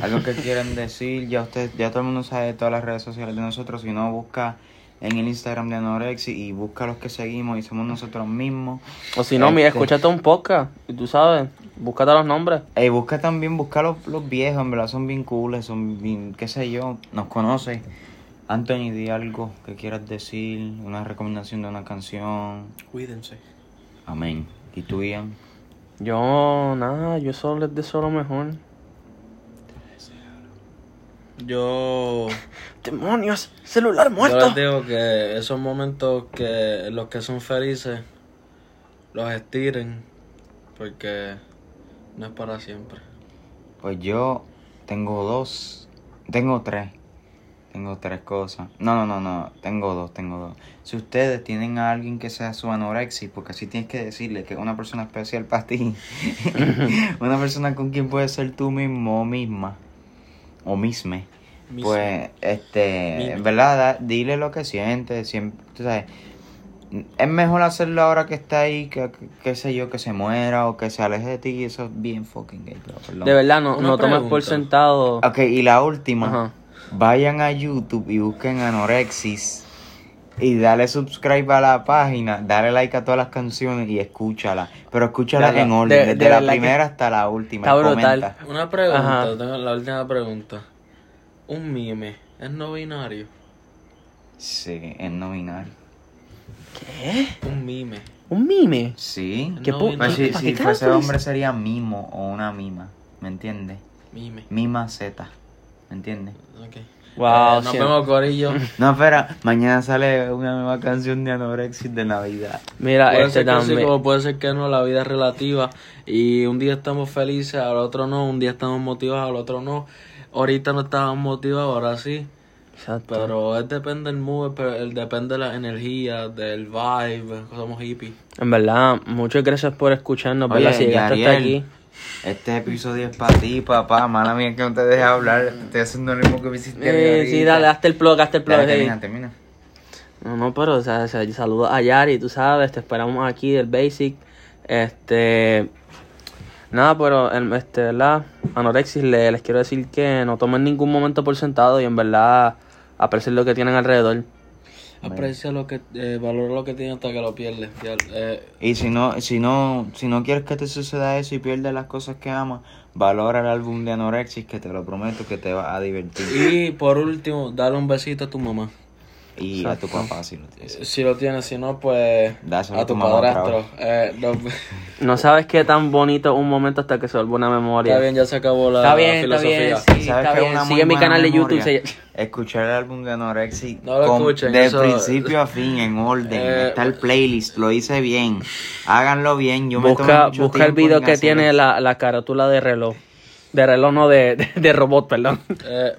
Algo que quieran decir, ya usted, ya todo el mundo sabe todas las redes sociales de nosotros, si no busca en el Instagram de Anorexi y busca los que seguimos y somos nosotros mismos. O si no, mira, Este. escúchate un podcast y tú sabes, búscate los nombres. Y busca también, busca los, los viejos, en verdad son bien cooles, son bien, qué sé yo, nos conoce. Anthony, di algo que quieras decir, una recomendación de una canción. Cuídense. Amén. ¿Y tú, Ian? Yo, nada, yo solo les deseo lo mejor. Yo, ¡Demonios! ¡Celular yo muerto! les digo que esos momentos que los que son felices, los estiren, porque no es para siempre. Pues yo tengo dos, tengo tres, tengo tres cosas. No, no, no, no, tengo dos, tengo dos. Si ustedes tienen a alguien que sea su anorexia, porque así tienes que decirle que es una persona especial para ti, una persona con quien puedes ser tú mismo o misma, o misme, Misme. pues, este, Misme. verdad, da- dile lo que sientes, siempre, tú sabes. Es mejor hacerlo ahora que está ahí, que, qué sé yo, que se muera o que se aleje de ti, y eso es bien fucking gay, pero. De verdad, no, no tomes por sentado. Ok, y la última. Ajá. Vayan a YouTube y busquen Anorexis. Y dale subscribe a la página, dale like a todas las canciones y escúchala. Pero escúchala en orden, de- desde de la que primera hasta la última. está brutal. Una pregunta, Ajá. tengo la última pregunta. Un mime, ¿es no binario? Sí, en no binario. ¿Qué? Un mime. ¿Un mime? Sí. ¿Qué pu- binario. Pues si, ¿Para si qué fuese hombre sería mimo o una mima. ¿Me entiendes? Mime. Mima Z. ¿Me entiendes? Ok. Wow, Eh, nos vemos, Corillo. No, espera, mañana sale una nueva canción de Anorexis de Navidad. Mira, puede este ser que sí, también. como puede ser que no, la vida es relativa. Y un día estamos felices, al otro no. Un día estamos motivados, al otro no. Ahorita no estábamos motivados, ahora sí. Exacto. Pero es depende del mood, pero el- depende de la energía, del vibe. Somos hippies. En verdad, muchas gracias por escucharnos, Oye, ¿verdad? Si llegaste hasta Yariel, aquí. Este episodio es para ti, papá. Mala mía que no te deje hablar. Estoy haciendo lo mismo que me hiciste. Eh, sí, dale, hazte el plug, hazte el plug. Dale, termina, termina. No, no, pero, o sea, o sea, saludos a Yari, tú sabes, te esperamos aquí del Basic. Este. Nada, pero, el- este, ¿verdad? Anorexis, le- les quiero decir que no tomen ningún momento por sentado y en verdad aprecien lo que tienen alrededor. Aprecia lo que, eh, valora lo que tienes hasta que lo pierdes. Eh, Y si no, si no, si no quieres que te suceda eso y pierdes las cosas que amas, valora el álbum de Anorexis que te lo prometo que te va a divertir. y por último, dale un besito a tu mamá. Y a tu papá si lo tienes. Eh, Si lo tienes, si no, pues Dáselo a tu tu padrastro. Eh, no, No sabes qué tan bonito un momento hasta que se vuelve una memoria. está bien, ya se acabó la Está bien, está filosofía. bien, sí, ¿Sabes está bien. una muy Sigue mi buena canal de memoria? YouTube. se- Escuchar el álbum de Anorexis No lo con- escuchen, de eso- principio a fin, en orden. Eh, Está el playlist, lo hice bien. Háganlo bien. Yo me tomé Busca, mucho busca el video que hacer tiene la, la carátula de reloj. De reloj, no de, de, de robot, perdón. Eh,